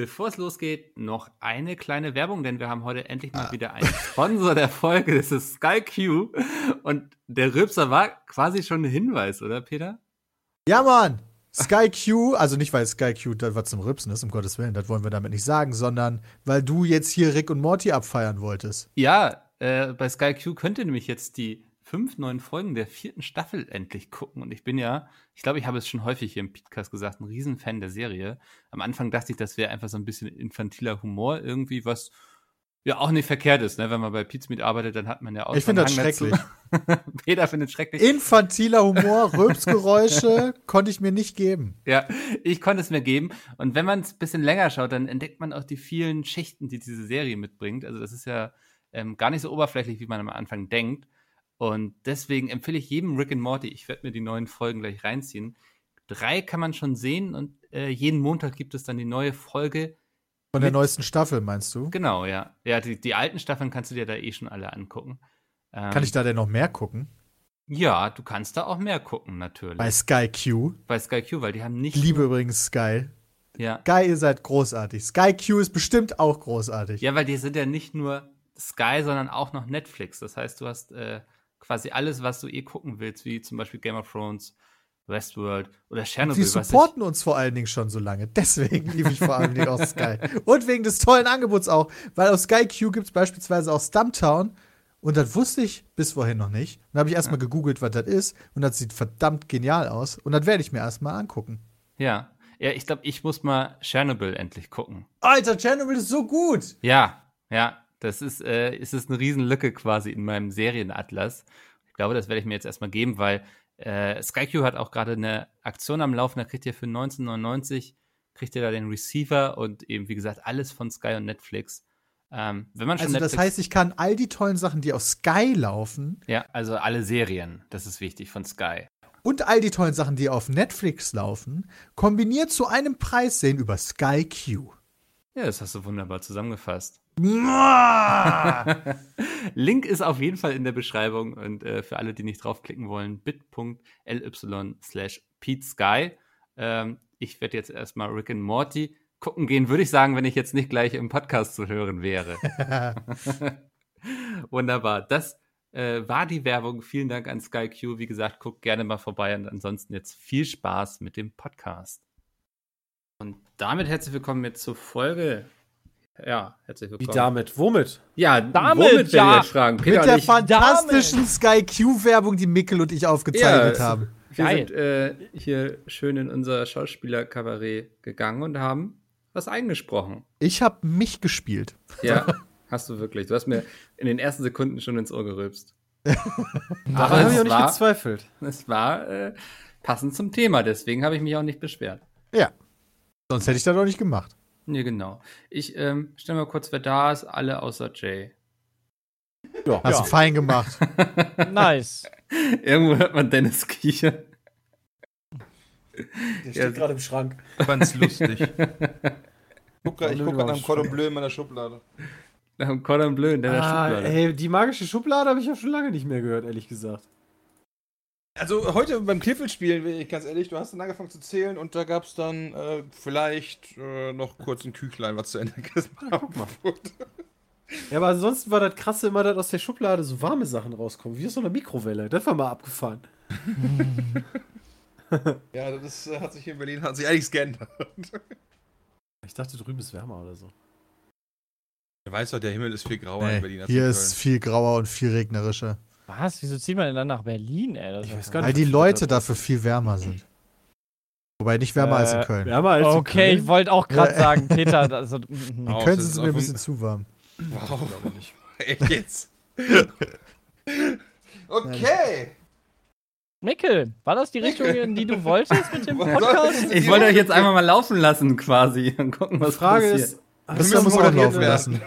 Bevor es losgeht, noch eine kleine Werbung, denn wir haben heute endlich mal wieder einen Sponsor der Folge. Das ist SkyQ. Und der Rülpser war quasi schon ein Hinweis, oder Peter? Ja, Mann! Sky Q, also nicht weil Sky Q das was zum Rübsen ist, um Gottes Willen, das wollen wir damit nicht sagen, sondern weil du jetzt hier Rick und Morty abfeiern wolltest. Ja, äh, bei Sky Q könnt ihr nämlich jetzt die fünf neuen Folgen der vierten Staffel endlich gucken. Und ich bin ja, ich glaube, ich habe es schon häufig hier im Podcast gesagt, ein Riesenfan der Serie. Am Anfang dachte ich, das wäre einfach so ein bisschen infantiler Humor, irgendwie, was ja auch nicht verkehrt ist, ne? Wenn man bei Pizmeet arbeitet, dann hat man ja auch. Ich finde das schrecklich. Peter findet schrecklich. Infantiler Humor, Rülpsgeräusche konnte ich mir nicht geben. Ja, ich konnte es mir geben. Und wenn man es ein bisschen länger schaut, dann entdeckt man auch die vielen Schichten, die diese Serie mitbringt. Also das ist ja ähm, gar nicht so oberflächlich, wie man am Anfang denkt. Und deswegen empfehle ich jedem Rick and Morty, ich werde mir die neuen Folgen gleich reinziehen. Drei kann man schon sehen und äh, jeden Montag gibt es dann die neue Folge. Von der neuesten Staffel, meinst du? Genau, ja. Ja, die, die alten Staffeln kannst du dir da eh schon alle angucken. Ähm, Kann ich da denn noch mehr gucken? Ja, du kannst da auch mehr gucken, natürlich. Bei Sky Q. Bei Sky Q, weil die haben nicht. Ich liebe übrigens Sky. Ja. Sky, ihr seid großartig. Sky Q ist bestimmt auch großartig. Ja, weil die sind ja nicht nur Sky, sondern auch noch Netflix. Das heißt, du hast äh, quasi alles, was du eh gucken willst, wie zum Beispiel Game of Thrones, Westworld oder Chernobyl. Sie supporten uns vor allen Dingen schon so lange. Deswegen liebe ich vor allen Dingen auch Sky. Und wegen des tollen Angebots auch. Weil auf Sky Q gibt es beispielsweise auch Stumptown. Und das wusste ich bis vorhin noch nicht. Dann habe ich erstmal ja. gegoogelt, was das ist. Und das sieht verdammt genial aus. Und das werde ich mir erstmal angucken. Ja. Ja, ich glaube, ich muss mal Chernobyl endlich gucken. Alter, Chernobyl ist so gut. Ja, ja. Das ist, äh, ist es eine Riesenlücke quasi in meinem Serienatlas. Ich glaube, das werde ich mir jetzt erstmal geben, weil äh, SkyQ hat auch gerade eine Aktion am Laufen, da kriegt ihr für 1999 kriegt ihr da den Receiver und eben, wie gesagt, alles von Sky und Netflix. Ähm, wenn man schon also das Netflix heißt, ich kann all die tollen Sachen, die auf Sky laufen. Ja, also alle Serien, das ist wichtig von Sky. Und all die tollen Sachen, die auf Netflix laufen, kombiniert zu einem Preis sehen über Sky Q. Ja, das hast du wunderbar zusammengefasst. Link ist auf jeden Fall in der Beschreibung und äh, für alle, die nicht draufklicken wollen, bit.ly slash PeteSky. Ähm, ich werde jetzt erstmal Rick and Morty gucken gehen, würde ich sagen, wenn ich jetzt nicht gleich im Podcast zu hören wäre. Wunderbar. Das äh, war die Werbung. Vielen Dank an SkyQ. Wie gesagt, guckt gerne mal vorbei und ansonsten jetzt viel Spaß mit dem Podcast. Und damit herzlich willkommen jetzt zur Folge ja, herzlich willkommen. Wie damit? Womit? Ja, damit, womit, ja. fragen. Peter Mit der fantastischen Sky Q-Werbung, die Mickel und ich aufgezeichnet ja, haben. Wir Geil. sind äh, hier schön in unser Schauspielerkabarett gegangen und haben was eingesprochen. Ich habe mich gespielt. Ja, hast du wirklich. Du hast mir in den ersten Sekunden schon ins Ohr gerülpst. Daran habe ich auch nicht war, gezweifelt. Es war äh, passend zum Thema, deswegen habe ich mich auch nicht beschwert. Ja. Sonst hätte ich das doch nicht gemacht. Nee, genau. Ich ähm, stell mal kurz, wer da ist. Alle außer Jay. Ja, hast ja. du fein gemacht. nice. Irgendwo hört man Dennis kichern. Der steht ja. gerade im Schrank. Ganz lustig. guck, ich gucke gerade am Cordon Bleu in meiner Schublade. Am Cordon Bleu in deiner ah, Schublade. Ey, die magische Schublade habe ich ja schon lange nicht mehr gehört, ehrlich gesagt. Also heute beim Kniffelspielen, ganz ehrlich, du hast dann angefangen zu zählen und da gab es dann äh, vielleicht äh, noch kurz ein Küchlein, was zu Ende gemacht wurde. Ja, aber ansonsten war das krasse immer, dass aus der Schublade so warme Sachen rauskommen, wie aus so einer Mikrowelle. Das war mal abgefahren. ja, das äh, hat sich hier in Berlin hat sich einiges geändert. Ich dachte, drüben ist wärmer oder so. Du weißt doch, der Himmel ist viel grauer nee, in Berlin. Als hier ist viel grauer und viel regnerischer. Was? Wieso zieht man denn dann nach Berlin, ey? ich weiß gar nicht, Weil die Leute dafür viel wärmer sind. Wobei nicht wärmer äh, als in Köln. Wärmer als okay, in Köln? ich wollte auch gerade sagen, Peter, also. in oh, Köln sind sie mir ein bisschen zu warm. Wow. Echt jetzt? okay. Mickel, war das die Richtung, in die du wolltest mit dem Podcast? Ich wollte euch jetzt einmal mal laufen lassen, quasi, und gucken, was die Frage passiert. ist, Das müssen muss man laufen lassen.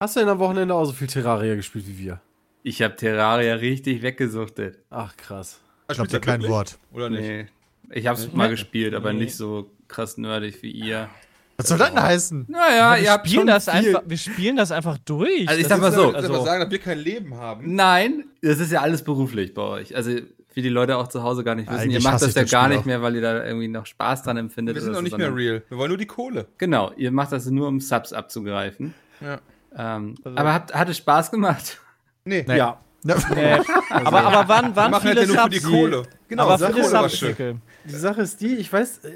Hast du denn am Wochenende auch so viel Terraria gespielt wie wir? Ich habe Terraria richtig weggesuchtet. Ach, krass. Ich glaube dir kein Wort. Oder nicht? Nee. Ich habe es mal gespielt, aber nicht so krass nerdig wie ihr. Was soll das denn heißen? Naja, ihr wir, habt spielen schon das viel. einfach, wir spielen das einfach durch. Also ich Das sag mal so, du also- aber sagen, dass wir kein Leben haben? Nein, das ist ja alles beruflich bei euch. Also wie die Leute auch zu Hause gar nicht wissen. Eigentlich ihr macht das ich ja gar Spiel nicht mehr, weil ihr da irgendwie noch Spaß dran empfindet. Wir sind oder noch so, nicht mehr sondern- real. Wir wollen nur die Kohle. Genau, ihr macht das nur, um Subs abzugreifen. Ja. Ähm, Also- aber hat, hat es Spaß gemacht? Nee. Ja. Ne? Nee. aber, aber wann, wann machen halt viele ja nur für die Subs? Kohle. Genau, aber viele Subs. Die Sache ist die, ich weiß, äh,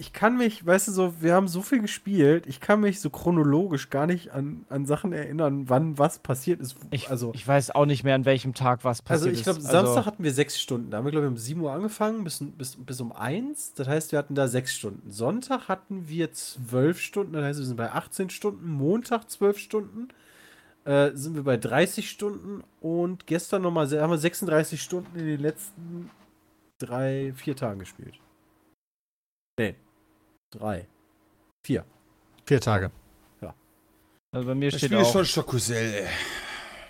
ich kann mich, weißt du, so, wir haben so viel gespielt, ich kann mich so chronologisch gar nicht an, an Sachen erinnern, wann was passiert ist. Ich, also, ich weiß auch nicht mehr, an welchem Tag was also passiert ich glaube, ist. Samstag hatten wir sechs Stunden. Da haben wir, glaube ich, um 7 Uhr angefangen bis, bis, bis um 1. Das heißt, wir hatten da sechs Stunden. Sonntag hatten wir zwölf Stunden, das heißt, wir sind bei 18 Stunden. Montag zwölf Stunden. Äh, sind wir bei 30 Stunden und gestern nochmal haben wir 36 Stunden in den letzten drei, vier Tagen gespielt. Nee. Drei. Vier. Vier Tage. Also bei mir Das steht Spiel ist auch schon Schokusell, ey.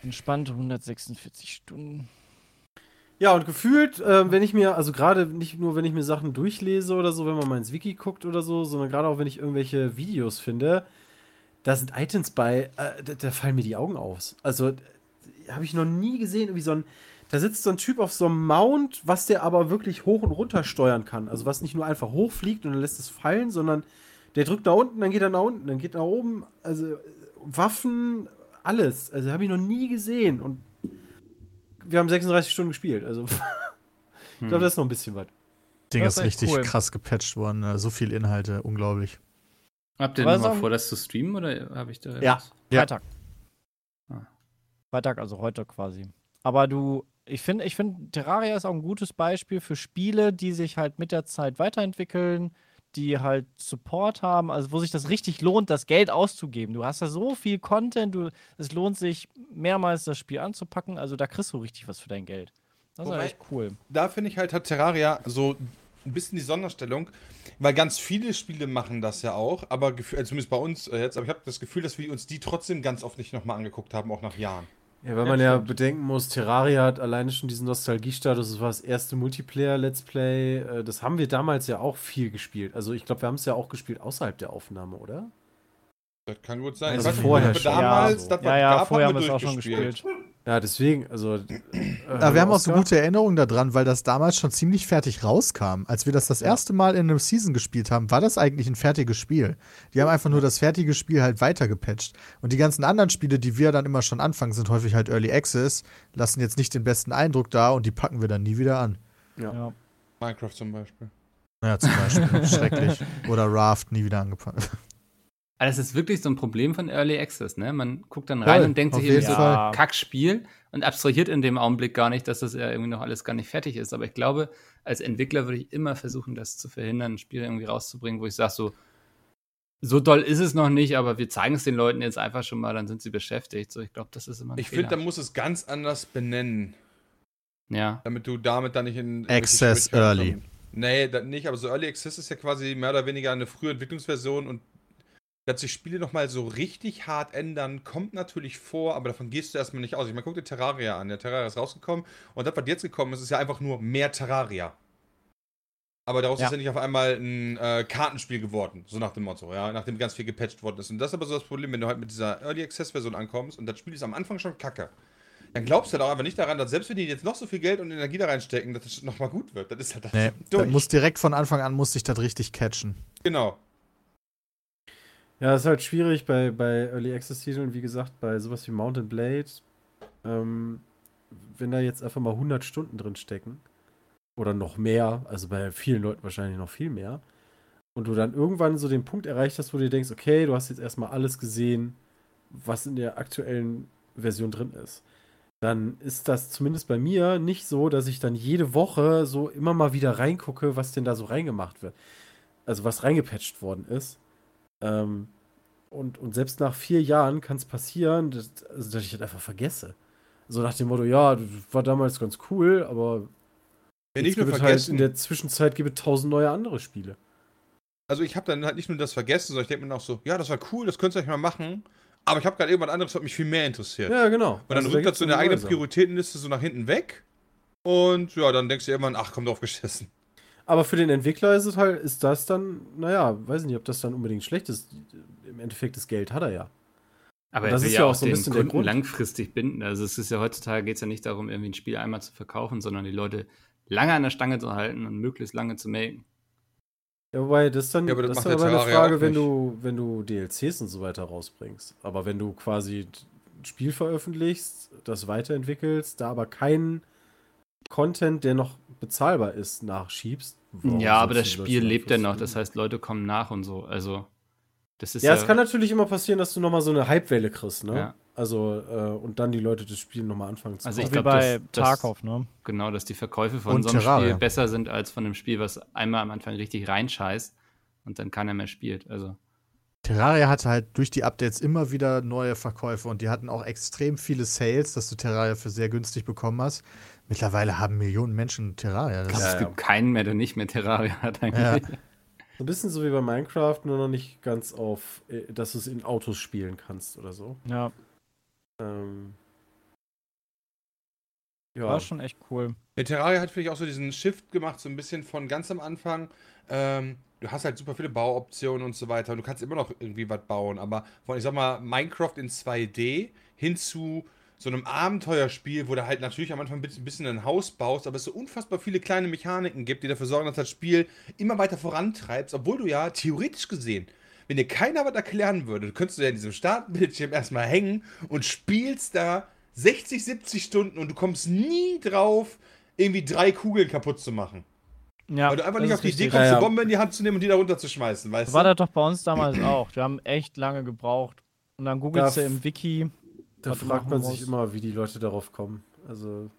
entspannt 146 Stunden. Ja, und gefühlt, äh, wenn ich mir, also gerade nicht nur, wenn ich mir Sachen durchlese oder so, wenn man mal ins Wiki guckt oder so, sondern gerade auch, wenn ich irgendwelche Videos finde, da sind Items bei, äh, da, da fallen mir die Augen aus. Also, habe ich noch nie gesehen, wie so ein, da sitzt so ein Typ auf so einem Mount, was der aber wirklich hoch und runter steuern kann. Also, was nicht nur einfach hochfliegt und dann lässt es fallen, sondern der drückt nach unten, dann geht er nach unten, dann geht nach oben. Also, Waffen, alles. Also, habe ich noch nie gesehen. Und wir haben 36 Stunden gespielt. Also, ich glaube, das ist noch ein bisschen was. Ding Das ist richtig cool. krass gepatcht worden. äh, So viel Inhalte, unglaublich. Habt ihr Aber noch mal sagen- vor, das zu streamen oder habe ich da Ja. was? Ja. Freitag. Ah. Freitag, also heute quasi. Aber du, ich finde, ich finde, Terraria ist auch ein gutes Beispiel für Spiele, die sich halt mit der Zeit weiterentwickeln, die halt Support haben, also wo sich das richtig lohnt, das Geld auszugeben. Du hast da so viel Content, du, es lohnt sich mehrmals das Spiel anzupacken, also da kriegst du richtig was für dein Geld. Das ist Wobei- echt cool. Da finde ich halt, hat Terraria so ein bisschen die Sonderstellung, weil ganz viele Spiele machen das ja auch, aber äh, zumindest bei uns äh, jetzt, aber ich habe das Gefühl, dass wir uns die trotzdem ganz oft nicht nochmal angeguckt haben, auch nach Jahren. Ja, weil man ja bedenken muss, Terraria hat alleine schon diesen Nostalgiestatus. Das war das erste Multiplayer-Let's Play. Äh, Das haben wir damals ja auch viel gespielt. Also ich glaube, wir haben es ja auch gespielt außerhalb der Aufnahme, oder? Das kann gut sein. Also ich weiß nicht, vorher schon. damals, Ja, das Ja, ja, vorher haben wir es auch schon gespielt. Ja, deswegen, also. Äh, Aber wir haben auch so gute Erinnerungen daran, weil das damals schon ziemlich fertig rauskam. Als wir das das erste Mal in einem Season gespielt haben, war das eigentlich ein fertiges Spiel. Die haben einfach nur das fertige Spiel halt weitergepatcht. Und die ganzen anderen Spiele, die wir dann immer schon anfangen, sind häufig halt Early Access, lassen jetzt nicht den besten Eindruck da und die packen wir dann nie wieder an. Ja. Minecraft zum Beispiel. Naja, zum Beispiel. Schrecklich. Oder Raft, nie wieder angepackt. Aber das ist wirklich so ein Problem von Early Access, ne? Man guckt dann rein Voll, und denkt sich irgendwie jeden so, Fall. Kackspiel und abstrahiert in dem Augenblick gar nicht, dass das ja irgendwie noch alles gar nicht fertig ist. Aber ich glaube, als Entwickler würde ich immer versuchen, das zu verhindern, ein Spiel irgendwie rauszubringen, wo ich sage so, so doll ist es noch nicht, aber wir zeigen es den Leuten jetzt einfach schon mal, dann sind sie beschäftigt. So, ich glaube, das ist immer ein Ich finde, da muss es ganz anders benennen, ja. damit du damit dann nicht in. Access Early. kommst. Nee, das nicht, aber so Early Access ist ja quasi mehr oder weniger eine frühe Entwicklungsversion und dass sich Spiele nochmal so richtig hart ändern, kommt natürlich vor, aber davon gehst du erstmal nicht aus. Ich meine, guck dir Terraria an. Der Terraria ist rausgekommen und das, was jetzt gekommen ist, ist ja einfach nur mehr Terraria. Aber daraus Ja. ist ja nicht auf einmal ein äh, Kartenspiel geworden, so nach dem Motto, ja, nachdem ganz viel gepatcht worden ist. Und das ist aber so das Problem, wenn du halt mit dieser Early Access Version ankommst und das Spiel ist am Anfang schon kacke. Dann glaubst du halt auch einfach nicht daran, dass selbst wenn die jetzt noch so viel Geld und Energie da reinstecken, dass es nochmal gut wird. Das ist halt das Nee, durch. das muss direkt von Anfang an muss sich das richtig catchen. genau. Ja, ist halt schwierig bei, bei Early Access Titeln, wie gesagt, bei sowas wie Mountain Blade. Ähm, wenn da jetzt einfach mal 100 Stunden drin stecken oder noch mehr, also bei vielen Leuten wahrscheinlich noch viel mehr, und du dann irgendwann so den Punkt erreicht hast, wo du dir denkst, okay, du hast jetzt erstmal alles gesehen, was in der aktuellen Version drin ist, dann ist das zumindest bei mir nicht so, dass ich dann jede Woche so immer mal wieder reingucke, was denn da so reingemacht wird. Also was reingepatcht worden ist. Ähm, und, und selbst nach vier Jahren kann es passieren, dass, also, dass ich das einfach vergesse. So nach dem Motto, ja, das war damals ganz cool, aber Ja, nicht nur es halt vergessen. in der Zwischenzeit gibt es tausend neue andere Spiele. also ich habe dann halt nicht nur das vergessen, sondern ich denke mir auch so, ja, das war cool, das könnt ihr euch mal machen. Aber ich habe gerade irgendwas anderes, was mich viel mehr interessiert. Ja, genau. Und dann Also da rückt das so in der eigenen. Prioritätenliste so nach hinten weg. Und ja, dann denkst du irgendwann, ach, komm drauf geschissen. Aber für den Entwickler ist es halt, ist das dann, naja, weiß nicht, ob das dann unbedingt schlecht ist. Im Endeffekt, das Geld hat er ja. Aber Das er will ist ja auch so ein den bisschen der Kunden Grund. langfristig binden. Also es ist ja heutzutage geht es ja nicht darum, irgendwie ein Spiel einmal zu verkaufen, sondern die Leute lange an der Stange zu halten und möglichst lange zu melken. Ja, wobei, das ist dann, Ja, aber das das ist aber eine Frage, wenn du, wenn du DLCs und so weiter rausbringst. Aber wenn du quasi ein Spiel veröffentlichst, das weiterentwickelst, da aber keinen Content, der noch bezahlbar ist, nachschiebst. Warum ja, aber das Spiel lebt ja noch. Das heißt, Leute kommen nach und so. Also das ist Ja, ja, es kann natürlich immer passieren, dass du nochmal so eine Hypewelle kriegst, ne? Ja. Also, äh, und dann die Leute das Spiel nochmal anfangen zu Also So ich wie glaub, bei das- das- Tarkov, ne? genau, dass die Verkäufe von Und so einem Terraria. Spiel besser sind als von einem Spiel, was einmal am Anfang richtig reinscheißt und dann keiner mehr spielt. Also Terraria hatte halt durch die Updates immer wieder neue Verkäufe und die hatten auch extrem viele Sales, dass du Terraria für sehr günstig bekommen hast. Mittlerweile haben Millionen Menschen Terraria. Glaube, ist, es gibt keinen mehr, der nicht mehr Terraria hat eigentlich. So ein bisschen so wie bei Minecraft, nur noch nicht ganz auf, äh, dass du es in Autos spielen kannst oder so. Ja, Ähm, ja. war schon echt cool. Der Terraria hat, finde ich, auch so diesen Shift gemacht, so ein bisschen von ganz am Anfang. Ähm, du hast halt super viele Bauoptionen und so weiter. Und du kannst immer noch irgendwie was bauen. Aber von, ich sag mal, Minecraft in 2D hin zu so einem Abenteuerspiel, wo du halt natürlich am Anfang ein bisschen, ein bisschen ein Haus baust, aber es so unfassbar viele kleine Mechaniken gibt, die dafür sorgen, dass das Spiel immer weiter vorantreibst, obwohl du ja theoretisch gesehen, wenn dir keiner was erklären würde, du könntest du ja in diesem Startbildschirm erstmal hängen und spielst da 60, 70 Stunden und du kommst nie drauf, irgendwie drei Kugeln kaputt zu machen. Ja, Weil du einfach nicht auf die Idee kommst, Ja, ja. eine Bombe in die Hand zu nehmen und die da runterzuschmeißen, weißt So war du? das doch bei uns damals auch. Wir haben echt lange gebraucht. Und dann googelst du im Wiki. Da fragt man machen sich immer, wie die Leute darauf kommen. Also.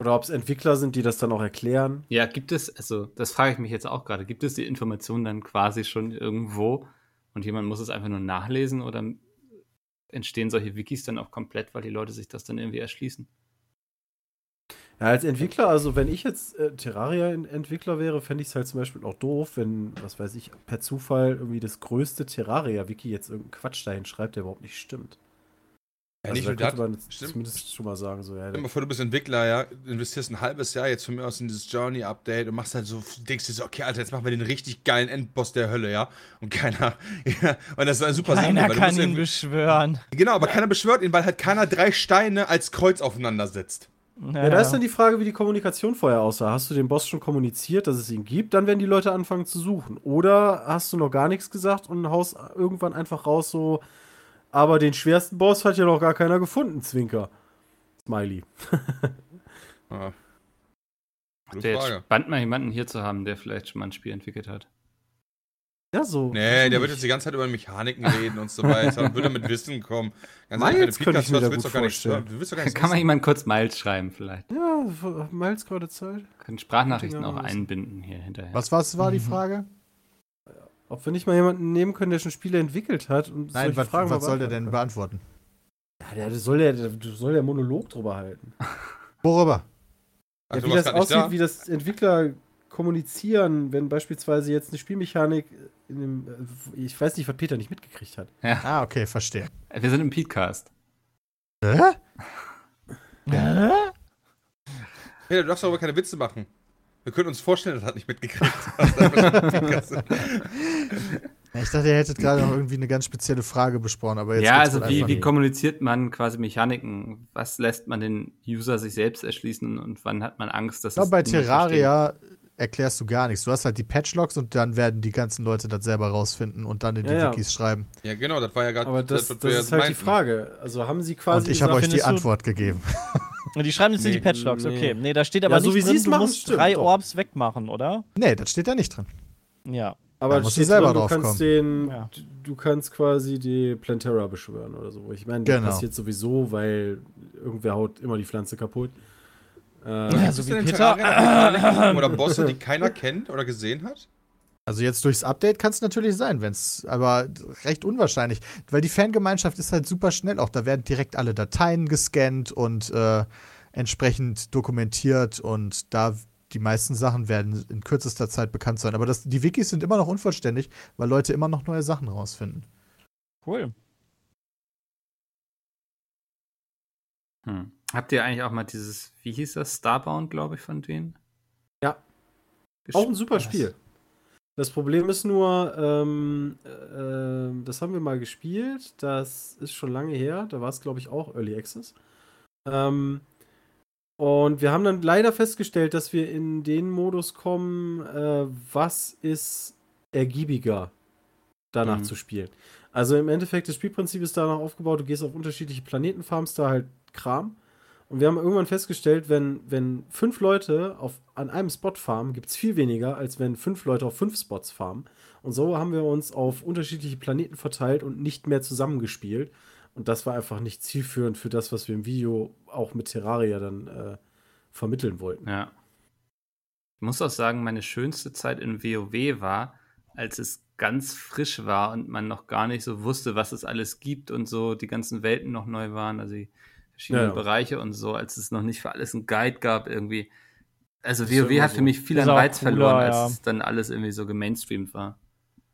Oder ob es Entwickler sind, die das dann auch erklären. Ja, gibt es, also das frage ich mich jetzt auch gerade, gibt es die Information dann quasi schon irgendwo und jemand muss es einfach nur nachlesen oder entstehen solche Wikis dann auch komplett, weil die Leute sich das dann irgendwie erschließen? Ja, als Entwickler, also wenn ich jetzt äh, Terraria-Entwickler wäre, fände ich es halt zum Beispiel auch doof, wenn, was weiß ich, per Zufall irgendwie das größte Terraria-Wiki jetzt irgendeinen Quatsch dahin schreibt, der überhaupt nicht stimmt. Ja, Also nicht da nur könnte das. man stimmt. zumindest schon mal sagen, so, ja, Stell dir mal vor, du bist Entwickler, ja, investierst ein halbes Jahr jetzt von mir aus in dieses Journey-Update und machst halt so, denkst dir so, okay, Alter, jetzt machen wir den richtig geilen Endboss der Hölle, ja. Und keiner, ja, und das ist eine super Sache, Keiner weil du kann ihn beschwören. Genau, aber keiner beschwört ihn, weil halt keiner drei Steine als Kreuz aufeinander setzt. Ja, da ist dann die Frage, wie die Kommunikation vorher aussah. Hast du dem Boss schon kommuniziert, dass es ihn gibt? Dann werden die Leute anfangen zu suchen. Oder hast du noch gar nichts gesagt und haust irgendwann einfach raus so, aber den schwersten Boss hat ja noch gar keiner gefunden, Zwinker. Smiley. Ja. Gute Wäre jetzt Frage. spannend, mal jemanden hier zu haben, der vielleicht schon mal ein Spiel entwickelt hat. Ja, so. Nee, der wird jetzt die ganze Zeit über Mechaniken reden und so weiter und würde mit Wissen kommen. Ganz Miles ehrlich, wenn du könnte ich Podcast mir da hörst, willst du gar hören. Du willst doch gar nichts Kann man wissen. jemand kurz Miles schreiben vielleicht? Ja, Miles gerade Zeit. Können Sprachnachrichten auch einbinden hier hinterher. was, was war die Mhm. Frage? Ob wir nicht mal jemanden nehmen können, der schon Spiele entwickelt hat und Nein, was, Fragen was soll der denn beantworten. Ja, der soll der, der soll der Monolog drüber halten. Worüber? Ach, ja, du wie das aussieht, da? wie das Entwickler kommunizieren, wenn beispielsweise jetzt eine Spielmechanik in dem, äh, ich weiß nicht, was Peter nicht mitgekriegt hat. Ah, okay, verstehe. Wir sind im Podcast. Hä? Peter, du darfst darüber keine Witze machen. Wir können uns vorstellen, das hat nicht mitgekriegt. Ja, Ich dachte, ihr hättet gerade noch irgendwie eine ganz spezielle Frage besprochen, aber jetzt ja, also wie, wie kommuniziert man quasi Mechaniken? Was lässt man den User sich selbst erschließen und wann hat man Angst, dass Ich glaube, es bei Terraria erklärst du gar nichts. Du hast halt die Patchlogs und dann werden die ganzen Leute das selber rausfinden und dann in die Ja, ja. Wikis schreiben. Ja, genau, das war ja gerade Aber das, was das wir ist halt die meinten. Frage. Also haben sie quasi Und ich habe euch die Antwort gegeben. Und die schreiben jetzt in die Nee, Patchlogs, nee. okay. Nee, da steht aber Ja, so nicht wie drin, sie es du machen, musst stimmt, drei doch. Orbs wegmachen, oder? Nee, das steht da nicht drin. Ja. Aber Da musst du selber drin, du kannst kommen. den, Ja. du- kannst quasi die Plantera beschwören oder so. Ich meine, das Genau. passiert sowieso, weil irgendwer haut immer die Pflanze kaputt. Äh, Ja, so wie Peter. Oder Bosse, die keiner kennt oder gesehen hat? Also jetzt durchs Update kann es natürlich sein, wenn es, aber recht unwahrscheinlich, weil die Fangemeinschaft ist halt super schnell auch. Da werden direkt alle Dateien gescannt und äh, entsprechend dokumentiert und da die meisten Sachen werden in kürzester Zeit bekannt sein. Aber das, die Wikis sind immer noch unvollständig, weil Leute immer noch neue Sachen rausfinden. Cool. Hm. Habt ihr eigentlich auch mal dieses, wie hieß das, Starbound, glaube ich, von denen? Ja. Gesch- Auch ein super Was? Spiel. Das Problem ist nur, ähm, äh, das haben wir mal gespielt. Das ist schon lange her. Da war es, glaube ich, auch Early Access. Ähm, und wir haben dann leider festgestellt, dass wir in den Modus kommen, äh, was ist ergiebiger danach Mhm. zu spielen. Also im Endeffekt, das Spielprinzip ist danach aufgebaut, du gehst auf unterschiedliche Planeten, farmst da halt Kram. Und wir haben irgendwann festgestellt, wenn, wenn fünf Leute auf, an einem Spot farmen, gibt es viel weniger, als wenn fünf Leute auf fünf Spots farmen. Und so haben wir uns auf unterschiedliche Planeten verteilt und nicht mehr zusammengespielt. Und das war einfach nicht zielführend für das, was wir im Video auch mit Terraria dann äh, vermitteln wollten. Ja. Ich muss auch sagen, meine schönste Zeit in WoW war, als es ganz frisch war und man noch gar nicht so wusste, was es alles gibt und so die ganzen Welten noch neu waren, also die verschiedenen Ja, ja. Bereiche und so, als es noch nicht für alles einen Guide gab irgendwie. Also WoW hat so. für mich viel an Reiz cooler, verloren, als ja. es dann alles irgendwie so gemainstreamt war.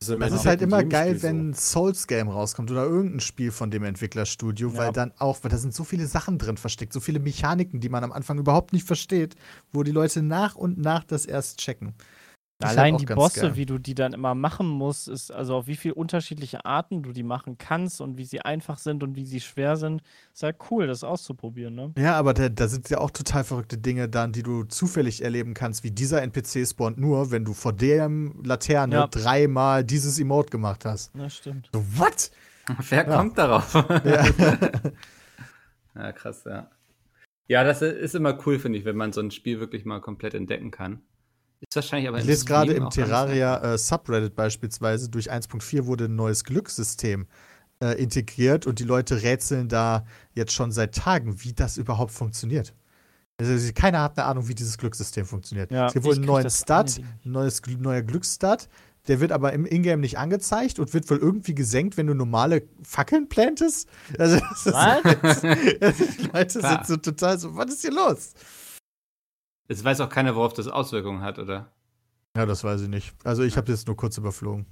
Das ist, Das ist halt immer geil, Spiel so. wenn ein Souls-Game rauskommt oder irgendein Spiel von dem Entwicklerstudio, Ja. weil dann auch, weil da sind so viele Sachen drin versteckt, so viele Mechaniken, die man am Anfang überhaupt nicht versteht, wo die Leute nach und nach das erst checken. Das Allein halt die Bosse, geil. wie du die dann immer machen musst, ist also auf wie viele unterschiedliche Arten du die machen kannst und wie sie einfach sind und wie sie schwer sind, ist halt cool, das auszuprobieren, ne? Ja, aber da, da sind ja auch total verrückte Dinge dann, die du zufällig erleben kannst, wie dieser NPC spawnt nur, wenn du vor dem Laterne Ja. dreimal dieses Emote gemacht hast. Das stimmt. So, what? Wer Ja. kommt darauf? Ja. Ja, krass, ja. Ja, das ist immer cool, finde ich, wenn man so ein Spiel wirklich mal komplett entdecken kann. Ist wahrscheinlich aber Ich lese gerade im Terraria äh, Subreddit beispielsweise, durch 1.4 wurde ein neues Glückssystem äh, integriert und die Leute rätseln da jetzt schon seit Tagen, wie das überhaupt funktioniert. Also keiner hat eine Ahnung, wie dieses Glückssystem funktioniert. Ja, es gibt wohl einen neuen das Ding. ein neues, neuer Glücksstat. Der wird aber im Ingame nicht angezeigt und wird wohl irgendwie gesenkt, wenn du normale Fackeln plantest. Also, das ist Was? also die Leute Klar. sind so total so, was ist hier los? Es weiß auch keiner, worauf das Auswirkungen hat, oder? Ja, das weiß ich nicht. Also ich habe jetzt nur kurz überflogen.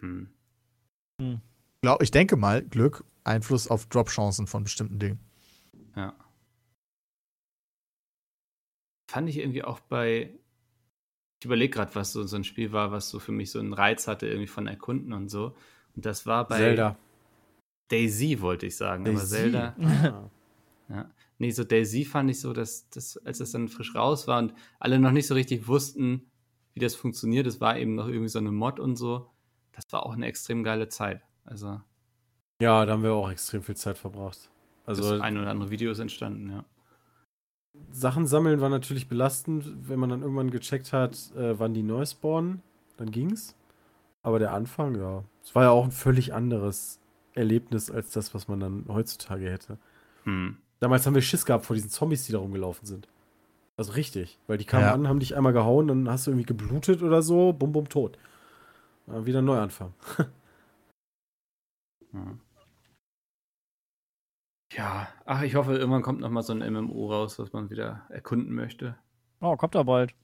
Hm. Glaub, ich denke mal, Glück, Einfluss auf Drop-Chancen von bestimmten Dingen. Ja. Fand ich irgendwie auch bei. Ich überlege gerade, was so, so ein Spiel war, was so für mich so einen Reiz hatte, irgendwie von Erkunden und so. Und das war bei Zelda. Daisy, wollte ich sagen. Aber Daisy. Zelda. Ah. Ja. Nee, so Daisy fand ich so, dass, dass als es dann frisch raus war und alle noch nicht so richtig wussten, wie das funktioniert, es war eben noch irgendwie so eine Mod und so. Das war auch eine extrem geile Zeit. Also, Ja, da haben wir auch extrem viel Zeit verbracht. also Also das ein oder andere Video ist entstanden, ja. Sachen sammeln war natürlich belastend, wenn man dann irgendwann gecheckt hat, äh, wann die neu spawnen, dann ging's. Aber der Anfang, ja, es war ja auch ein völlig anderes Erlebnis als das, was man dann heutzutage hätte. Hm. Damals haben wir Schiss gehabt vor diesen Zombies, die da rumgelaufen sind. Also richtig, weil die kamen Ja. an, haben dich einmal gehauen, dann hast du irgendwie geblutet oder so, bum bum tot. Dann wieder ein Neuanfang. Ja. Ja, ach, ich hoffe, irgendwann kommt noch mal so ein MMO raus, was man wieder erkunden möchte. Oh, kommt da bald.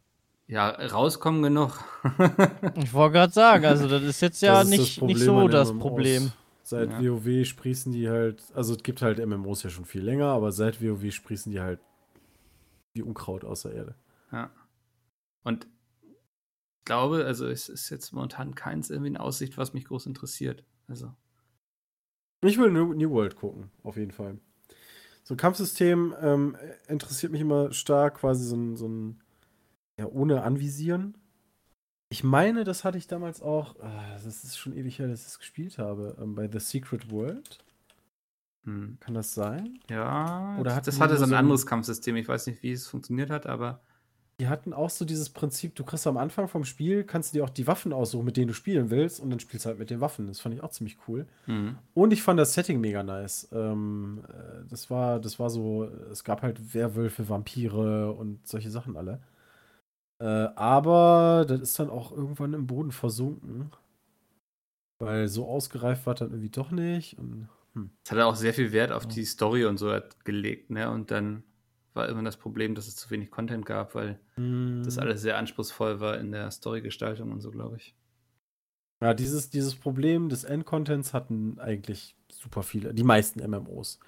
Ja, rauskommen genug. Ich wollte gerade sagen, also das ist jetzt ja nicht, nicht so das MMOs. Problem. Seit Ja. WoW sprießen die halt, also es gibt halt MMOs ja schon viel länger, aber seit WoW sprießen die halt wie Unkraut aus der Erde. Ja. Und ich glaube, also es ist jetzt momentan keins irgendwie in Aussicht, was mich groß interessiert. Also, Ich will New, New World gucken, auf jeden Fall. So ein Kampfsystem ähm, interessiert mich immer stark, quasi so ein, so ein ja, ohne Anvisieren. Ich meine, das hatte ich damals auch, ah, das ist schon ewig her, dass ich es gespielt habe, ähm, bei The Secret World. hm. Kann das sein? ja, Oder das, hatten das hatte so ein anderes Kampfsystem. Ich weiß nicht, wie es funktioniert hat, aber Die hatten auch so dieses Prinzip, du kriegst am Anfang vom Spiel, kannst du dir auch die Waffen aussuchen, mit denen du spielen willst, und dann spielst du halt mit den Waffen. Das fand ich auch ziemlich cool. hm. Und ich fand das Setting mega nice. Ähm, äh, das war, das war so, es gab halt Werwölfe, Vampire und solche Sachen alle. Äh, aber das ist dann auch irgendwann im Boden versunken. Weil so ausgereift war dann irgendwie doch nicht. Und, hm. es hat auch sehr viel Wert auf die Story und so gelegt, ne? Und dann war immer das Problem, dass es zu wenig Content gab, weil Mhm. das alles sehr anspruchsvoll war in der Storygestaltung und so, glaube ich. Ja, dieses, dieses Problem des Endcontents hatten eigentlich super viele, die meisten MMOs.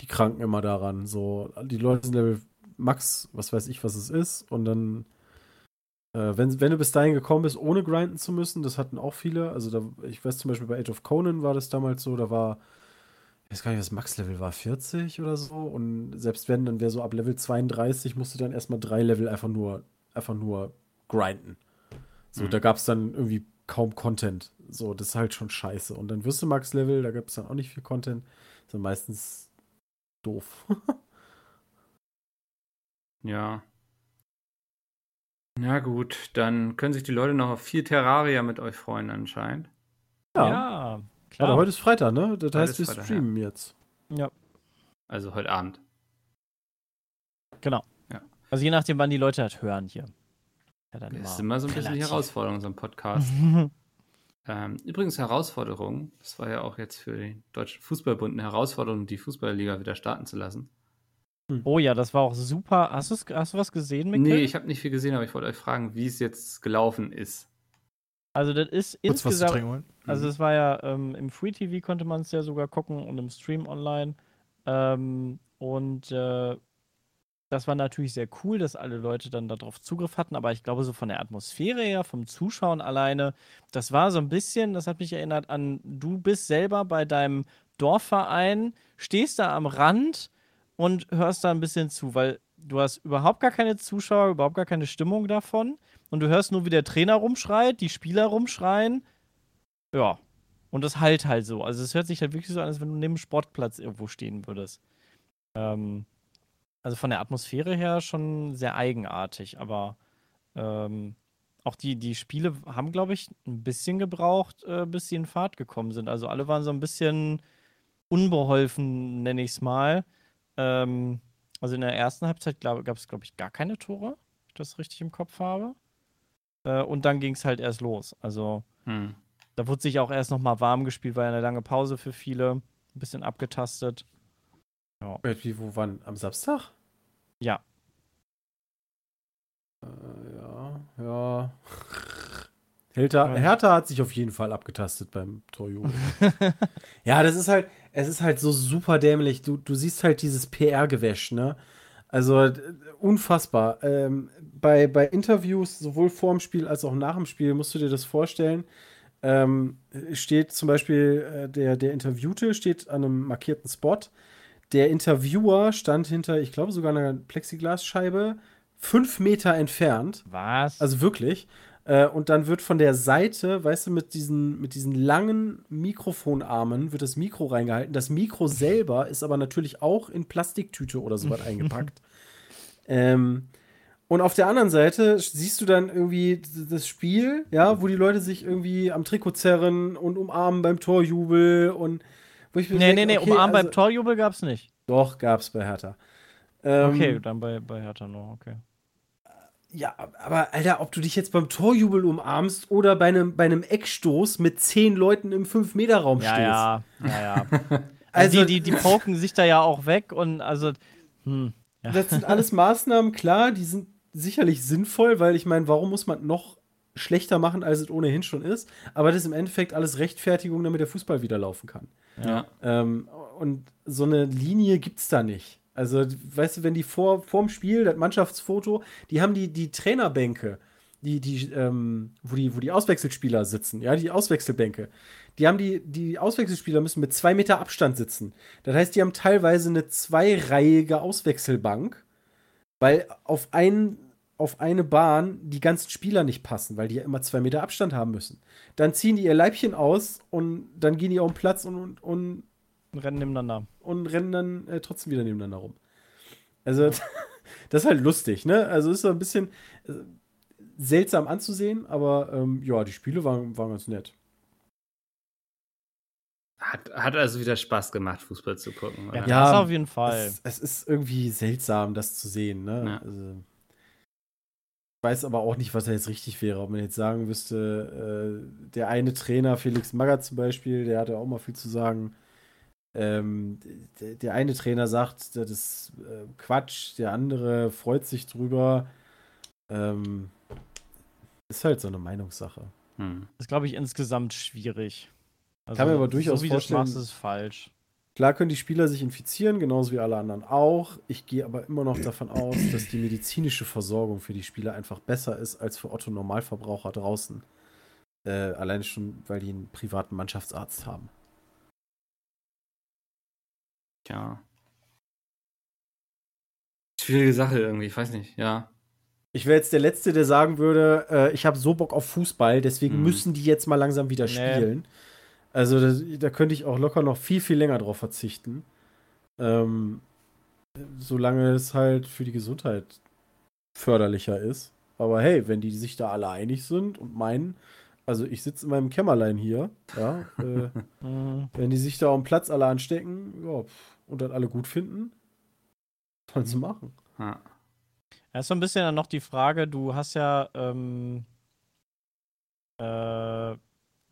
Die kranken immer daran. So, die Leute sind Level Max, was weiß ich, was es ist, und dann, äh, wenn, wenn du bis dahin gekommen bist, ohne grinden zu müssen, das hatten auch viele. Also, da, ich weiß zum Beispiel bei Age of Conan war das damals so, da war, ich weiß gar nicht, was Max-Level war, 40 oder so. Und selbst wenn, dann wäre so ab Level 32, musst du dann erstmal drei Level einfach nur, einfach nur grinden. So, Mhm. da gab es dann irgendwie kaum Content. So, das ist halt schon scheiße. Und dann wirst du Max-Level, da gab es dann auch nicht viel Content. Ist dann meistens doof. Ja. Ja, gut, dann können sich die Leute noch auf vier Terraria mit euch freuen, anscheinend. Ja, Ja, klar. heute ist Freitag, ne? Das Heute heißt, wir Freitag, streamen jetzt. Also heute Abend. genau. Ja. Also je nachdem, wann die Leute das hören hier. Ja, dann Das ist immer so ein bisschen die relativ. Herausforderung in so einem Podcast. ähm, übrigens Herausforderung, das war ja auch jetzt für den Deutschen Fußballbund eine Herausforderung, die Fußballliga wieder starten zu lassen. Oh ja, das war auch super. Hast, du's- hast du was gesehen, Mikkel? Nee, ich habe nicht viel gesehen, aber ich wollte euch fragen, wie es jetzt gelaufen ist. Also das ist Kurz was zu insgesamt trinken holen. Also es war ja ähm, im Free TV konnte man es ja sogar gucken und im Stream online. Ähm, und äh, das war natürlich sehr cool, dass alle Leute dann darauf Zugriff hatten, aber ich glaube, so von der Atmosphäre her, vom Zuschauen alleine, das war so ein bisschen, das hat mich erinnert an, du bist selber bei deinem Dorfverein, stehst da am Rand und hörst da ein bisschen zu, weil du hast überhaupt gar keine Zuschauer, überhaupt gar keine Stimmung davon und du hörst nur, wie der Trainer rumschreit, die Spieler rumschreien. Ja. Und das halt halt so. Also es hört sich halt wirklich so an, als wenn du neben dem Sportplatz irgendwo stehen würdest. Ähm, also von der Atmosphäre her schon sehr eigenartig, aber ähm, auch die, die Spiele haben, glaube ich, ein bisschen gebraucht, äh, bis sie in Fahrt gekommen sind. Also alle waren so ein bisschen unbeholfen, nenne ich es mal. Ähm, also in der ersten Halbzeit gab es, glaube ich, gar keine Tore, wenn ich das richtig im Kopf habe. Äh, und dann ging es halt erst los. Also Hm. da wurde sich auch erst noch mal warm gespielt, war ja eine lange Pause für viele. Ein bisschen abgetastet. Äh, Wie, wo wann? Am Samstag? Ja. Äh, ja, ja. Hertha, Ja. Hertha hat sich auf jeden Fall abgetastet beim Torjubel. ja, das ist halt, es ist halt so super dämlich. Du, du siehst halt dieses PR-Gewäsch, ne? Also äh, unfassbar. Ähm, bei, bei Interviews, sowohl vor dem Spiel als auch nach dem Spiel, musst du dir das vorstellen. Ähm, steht zum Beispiel äh, der, der Interviewte steht an einem markierten Spot. Der Interviewer stand hinter, ich glaube, sogar einer Plexiglasscheibe, fünf Meter entfernt. Was? Also wirklich. Äh, und dann wird von der Seite, weißt du, mit diesen, mit diesen langen Mikrofonarmen wird das Mikro reingehalten. Das Mikro selber ist aber natürlich auch in Plastiktüte oder sowas eingepackt. Ähm, und auf der anderen Seite siehst du dann irgendwie das Spiel, ja, wo die Leute sich irgendwie am Trikot zerren und umarmen beim Torjubel und wo ich mir nee, denke, nee, nee, okay, umarmen also, beim Torjubel gab's nicht. Doch, gab's bei Hertha. Ähm, okay, dann bei, bei Hertha noch, okay. Ja, aber Alter, ob du dich jetzt beim Torjubel umarmst oder bei einem, bei einem Eckstoß mit zehn Leuten im 5-Meter-Raum stehst. Ja, ja, ja, ja. Also, also die, die, die poken sich da ja auch weg und also, hm. Ja. das sind alles Maßnahmen, klar, die sind sicherlich sinnvoll, weil ich meine, warum muss man noch schlechter machen, als es ohnehin schon ist? Aber das ist im Endeffekt alles Rechtfertigung, damit der Fußball wieder laufen kann. Ja. Ähm, und so eine Linie gibt's da nicht. Also, weißt du, wenn die vor vorm Spiel, das Mannschaftsfoto, die haben die, die Trainerbänke, die, die, ähm, wo die, wo die Auswechselspieler sitzen, ja, die Auswechselbänke. Die haben die, die Auswechselspieler müssen mit zwei Meter Abstand sitzen. Das heißt, die haben teilweise eine zweireihige Auswechselbank, weil auf ein, auf eine Bahn die ganzen Spieler nicht passen, weil die ja immer zwei Meter Abstand haben müssen. Dann ziehen die ihr Leibchen aus und dann gehen die auf den Platz und, und, und Rennen nebeneinander. und rennen dann äh, trotzdem wieder nebeneinander rum. Also, das ist halt lustig, ne? Also, ist so ein bisschen äh, seltsam anzusehen, aber ähm, ja, die Spiele waren, waren ganz nett. Hat, hat also wieder Spaß gemacht, Fußball zu gucken. Ja, Oder? Ja, das auf jeden Fall. Es, es ist irgendwie seltsam, das zu sehen, ne? Ja. Also, ich weiß aber auch nicht, was da jetzt richtig wäre. Ob man jetzt sagen müsste, äh, der eine Trainer, Felix Magath zum Beispiel, der hatte auch mal viel zu sagen. Ähm, der, eine Trainer sagt, das ist äh, Quatsch, der andere freut sich drüber. Ähm, ist halt so eine Meinungssache. Hm. Das ist, glaube ich, insgesamt schwierig. Also, Kann mir aber durchaus so wie du das vorstellen- machst, ist falsch. Klar können die Spieler sich infizieren, genauso wie alle anderen auch. Ich gehe aber immer noch davon aus, dass die medizinische Versorgung für die Spieler einfach besser ist als für Otto Normalverbraucher draußen. Äh, alleine schon, weil die einen privaten Mannschaftsarzt haben. Tja. Schwierige Sache irgendwie, ich weiß nicht, ja. Ich wäre jetzt der Letzte, der sagen würde, äh, ich habe so Bock auf Fußball, deswegen Mhm. müssen die jetzt mal langsam wieder Nee. spielen. Also da, da könnte ich auch locker noch viel, viel länger drauf verzichten. Ähm, solange es halt für die Gesundheit förderlicher ist. Aber hey, wenn die sich da alle einig sind und meinen, also ich sitze in meinem Kämmerlein hier, ja, äh, Mhm. wenn die sich da am Platz alle anstecken, ja, pf, und dann alle gut finden, sollen sie machen. ja. Ja, ist so ein bisschen dann noch die Frage, du hast ja, ähm, äh, also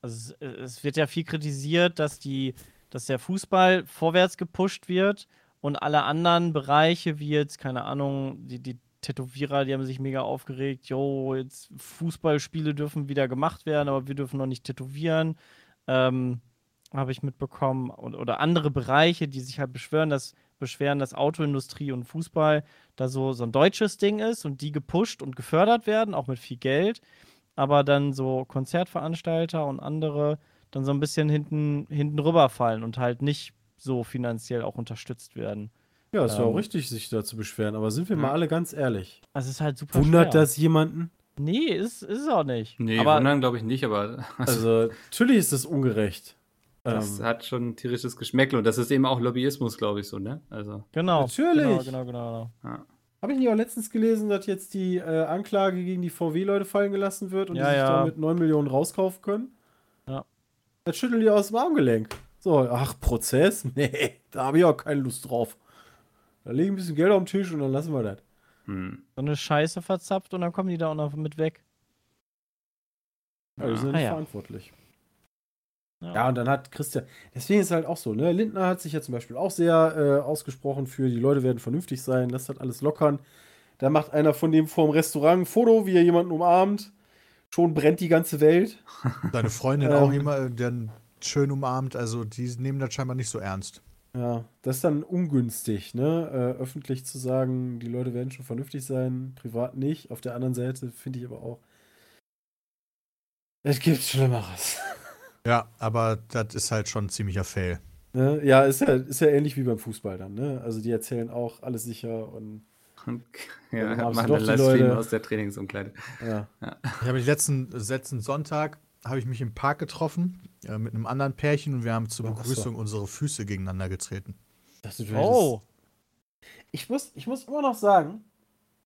es, es wird ja viel kritisiert, dass die, dass der Fußball vorwärts gepusht wird und alle anderen Bereiche, wie jetzt, keine Ahnung, die, die Tätowierer, die haben sich mega aufgeregt, jo, jetzt Fußballspiele dürfen wieder gemacht werden, aber wir dürfen noch nicht tätowieren. Ähm, habe ich mitbekommen. Und, oder andere Bereiche, die sich halt beschweren, dass, beschweren, dass Autoindustrie und Fußball da so, so ein deutsches Ding ist und die gepusht und gefördert werden, auch mit viel Geld, aber dann so Konzertveranstalter und andere dann so ein bisschen hinten, hinten rüberfallen und halt nicht so finanziell auch unterstützt werden. Ja, ist ja Ähm. auch richtig, sich da zu beschweren, aber sind wir mal alle ganz ehrlich. Also es ist halt super Wundert schwer. das jemanden? Nee, ist, ist es auch nicht. Nee, aber wundern glaube ich nicht, aber Also, natürlich ist das ungerecht. Das Ähm, hat schon ein tierisches Geschmäckle und das ist eben auch Lobbyismus, glaube ich, so, ne? Also, genau. Natürlich. Genau, genau, genau. ja. Habe ich nicht auch letztens gelesen, dass jetzt die äh, Anklage gegen die VW-Leute fallen gelassen wird und Ja, die sich ja. da mit 9 Millionen rauskaufen können? Ja. Das schütteln die aus dem Armgelenk. So, ach, Prozess? Nee, da habe ich auch keine Lust drauf. Da legen ein bisschen Geld auf den Tisch und dann lassen wir das. Hm. So eine Scheiße verzapft und dann kommen die da auch noch mit weg. Ja, die sind Ah, nicht ja. Verantwortlich. Ja, und dann hat Christian, deswegen ist halt auch so, ne? Lindner hat sich ja zum Beispiel auch sehr äh, ausgesprochen für, die Leute werden vernünftig sein, lasst das alles lockern. Da macht einer von dem vor dem Restaurant ein Foto, wie er jemanden umarmt. Schon brennt die ganze Welt. Deine Freundin Ähm. auch immer, dann schön umarmt. Also die nehmen das scheinbar nicht so ernst. Ja, das ist dann ungünstig, ne? Äh, öffentlich zu sagen, die Leute werden schon vernünftig sein, privat nicht. Auf der anderen Seite finde ich aber auch, es gibt Schlimmeres. Ja, aber das ist halt schon ein ziemlicher Fail. Ne? Ja, ist ja, ist ja ähnlich wie beim Fußball dann, ne? Also die erzählen auch alles sicher und Ja, ja, dann machen die Livestream Leute- aus der Trainingsumkleide. ja. Ich habe mich letzten, letzten Sonntag habe ich mich im Park getroffen äh, mit einem anderen Pärchen und wir haben zur so. Begrüßung unsere Füße gegeneinander getreten. Das ist Oh, Ich muss, ich muss immer noch sagen,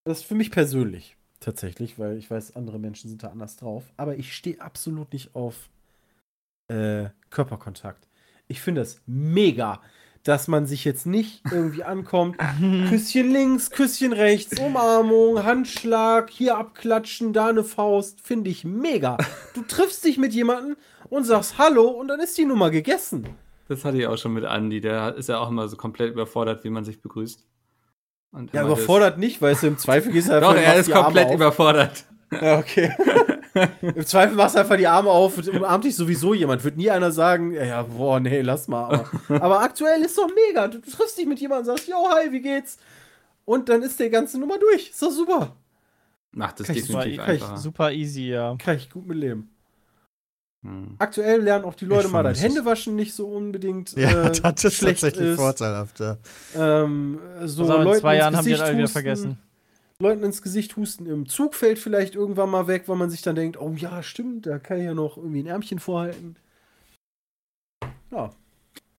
das ist für mich persönlich tatsächlich, weil ich weiß, andere Menschen sind da anders drauf, aber ich stehe absolut nicht auf äh, Körperkontakt. Ich finde das mega, dass man sich jetzt nicht irgendwie ankommt, Küsschen links, Küsschen rechts, Umarmung, Handschlag, hier abklatschen, da eine Faust, finde ich mega. Du triffst dich mit jemandem und sagst Hallo und dann ist die Nummer gegessen. Das hatte ich auch schon mit Andi, der ist ja auch immer so komplett überfordert, wie man sich begrüßt. Ja, überfordert nicht, weißt du, im Zweifel gehst du Das, einfach doch, er ist komplett überfordert. Ja, okay. Im Zweifel machst du einfach die Arme auf und umarmt dich sowieso jemand. Wird nie einer sagen, ja, boah, nee, lass mal. Aber, aber aktuell ist doch mega. Du triffst dich mit jemandem und sagst, yo, hi, wie geht's? Und dann ist die ganze Nummer durch. Ist doch super. Macht es Kann super, definitiv kann ich einfacher. super easy, ja. Kann ich gut mit leben. Hm. Aktuell lernen auch die Leute Ich mal das. Händewaschen nicht so unbedingt. Ja, äh, das ist schlecht tatsächlich ist. vorteilhaft. Ja. Ähm, so So, in Leuten zwei Jahren haben die das alle wieder husten. vergessen. Leuten ins Gesicht husten im Zug fällt vielleicht irgendwann mal weg, weil man sich dann denkt, oh ja, stimmt, da kann ich ja noch irgendwie ein Ärmchen vorhalten. Ja,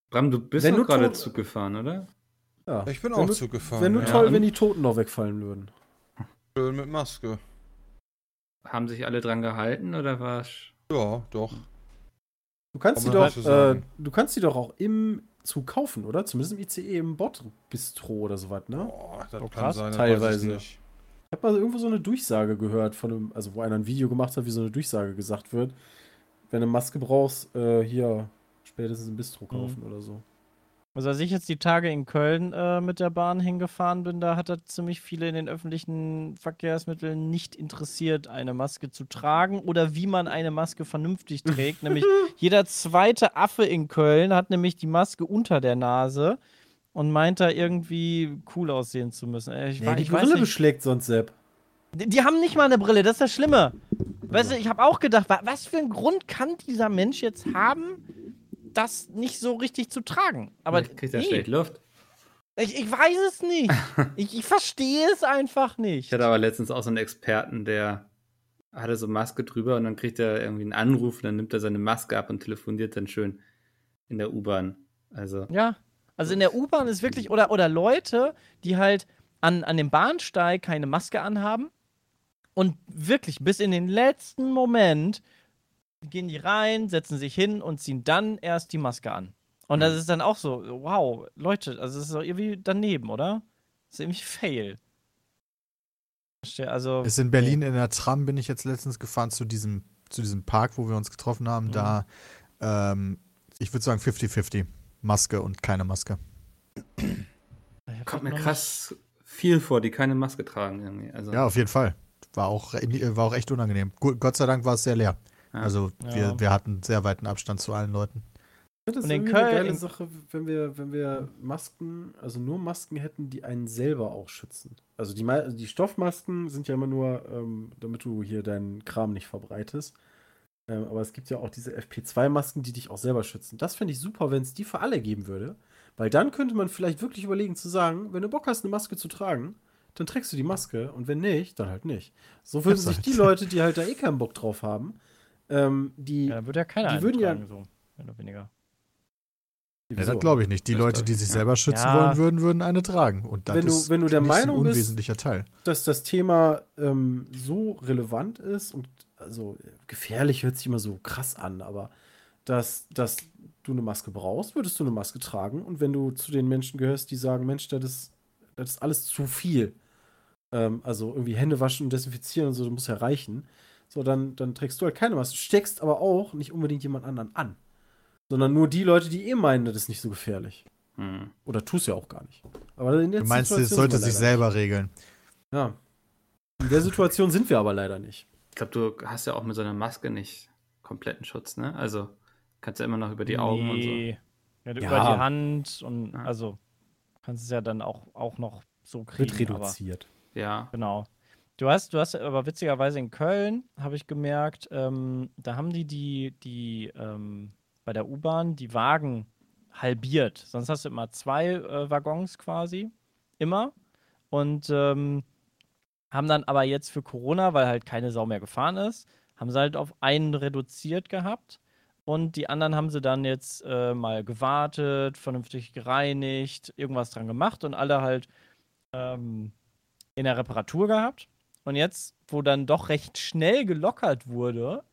Bram, du bist Wenn doch gerade Zug gefahren, oder? ja. Ich bin Wenn auch du- Zug gefahren. Wäre nur ja. toll, wenn die Toten noch wegfallen würden. Schön mit Maske. Haben sich alle dran gehalten oder war Ja, doch. Du kannst, die man doch, äh, du kannst die doch auch im Zug kaufen, oder? Zumindest im ICE im Bot-Bistro oder sowas, ne? Boah, das Oh, kann krass. sein. das Teilweise. weiß ich nicht. Ich habe mal irgendwo so eine Durchsage gehört, von einem, also wo einer ein Video gemacht hat, wie so eine Durchsage gesagt wird. Wenn du eine Maske brauchst, äh, hier spätestens im Bistro kaufen oder so. Also als ich jetzt die Tage in Köln äh, mit der Bahn hingefahren bin, da hat er ziemlich viele in den öffentlichen Verkehrsmitteln nicht interessiert, eine Maske zu tragen oder wie man eine Maske vernünftig trägt. nämlich jeder zweite Affe in Köln hat nämlich die Maske unter der Nase und meint da irgendwie cool aussehen zu müssen. Äh, Ich, Nee, wa- die Brille beschlägt sonst Sepp. Die, die haben nicht mal eine Brille, das ist das Schlimme. Weißt du, ich habe auch gedacht, wa was für einen Grund kann dieser Mensch jetzt haben, das nicht so richtig zu tragen? Aber Vielleicht kriegt er nee. schlecht Luft. Ich, ich weiß es nicht. ich, ich verstehe es einfach nicht. Ich hatte aber letztens auch so einen Experten, der hatte so Maske drüber und dann kriegt er irgendwie einen Anruf und dann nimmt er seine Maske ab und telefoniert dann schön in der U-Bahn. Also, Ja. Also in der U-Bahn ist wirklich, oder, oder Leute, die halt an, an dem Bahnsteig keine Maske anhaben und wirklich bis in den letzten Moment gehen die rein, setzen sich hin und ziehen dann erst die Maske an. Und das ist dann auch so, wow, Leute, also das ist doch irgendwie daneben, oder? Das ist irgendwie fail. Also, Ist in Berlin in der Tram bin ich jetzt letztens gefahren zu diesem, zu diesem Park, wo wir uns getroffen haben. Mhm. Da, ähm, ich würde sagen 50-50. Maske und keine Maske. kommt mir krass viel vor, die keine Maske tragen irgendwie. Also, Ja, auf jeden Fall. War auch, war auch echt unangenehm. Gott sei Dank war es sehr leer. Ja. Also Ja. wir, wir hatten sehr weiten Abstand zu allen Leuten. Das Und in irgendwie eine Köln- geile Sache, wenn wir, wenn wir Masken, also nur Masken hätten, die einen selber auch schützen. Also die, die Stoffmasken sind ja immer nur, ähm, damit du hier deinen Kram nicht verbreitest. Ähm, aber es gibt ja auch diese FP2-Masken, die dich auch selber schützen. Das fände ich super, wenn es die für alle geben würde. Weil dann könnte man vielleicht wirklich überlegen zu sagen, wenn du Bock hast, eine Maske zu tragen, dann trägst du die Maske und wenn nicht, dann halt nicht. So würden Das sich die Leute, die halt da eh keinen Bock drauf haben, ähm, die, Ja, da würde ja keiner Die würden ja- eintragen, so, mehr oder weniger. Ja, das glaube ich nicht. Die Leute, die ich sich selber schützen Ja. wollen würden, würden eine tragen. Und das Wenn du- ist wenn du der Meinung ein bist- unwesentlicher Teil. dass das Thema ähm, so relevant ist und also gefährlich hört sich immer so krass an, aber dass, dass du eine Maske brauchst, würdest du eine Maske tragen. Und wenn du zu den Menschen gehörst, die sagen, Mensch, das ist, das ist alles zu viel. Ähm, also irgendwie Hände waschen und desinfizieren und so, das muss ja reichen. So, dann, dann trägst du halt keine Maske. Steckst aber auch nicht unbedingt jemand anderen an. Sondern nur die Leute, die eh meinen, das ist nicht so gefährlich. hm. Oder tust ja auch gar nicht. Aber in der Du meinst, es Situation sollte sich selber regeln. nicht. Ja. In der Situation sind wir aber leider nicht. Ich glaube, du hast ja auch mit so einer Maske nicht kompletten Schutz, ne? Also kannst ja immer noch über die Augen und so. Nee. Ja, du Ja. über die Hand und Ja. also kannst es ja dann auch, auch noch so Wird kriegen. aber- reduziert. Ja. Genau. Du hast, du hast aber witzigerweise in Köln, habe ich gemerkt, ähm, da haben die die, die ähm, bei der U-Bahn die Wagen halbiert. Sonst hast du immer zwei äh, Waggons quasi. Immer. Und ähm, haben dann aber jetzt für Corona, weil halt keine Sau mehr gefahren ist, haben sie halt auf einen reduziert gehabt. Und die anderen haben sie dann jetzt äh, mal gewartet, vernünftig gereinigt, irgendwas dran gemacht und alle halt ähm, in der Reparatur gehabt. Und jetzt, wo dann doch recht schnell gelockert wurde,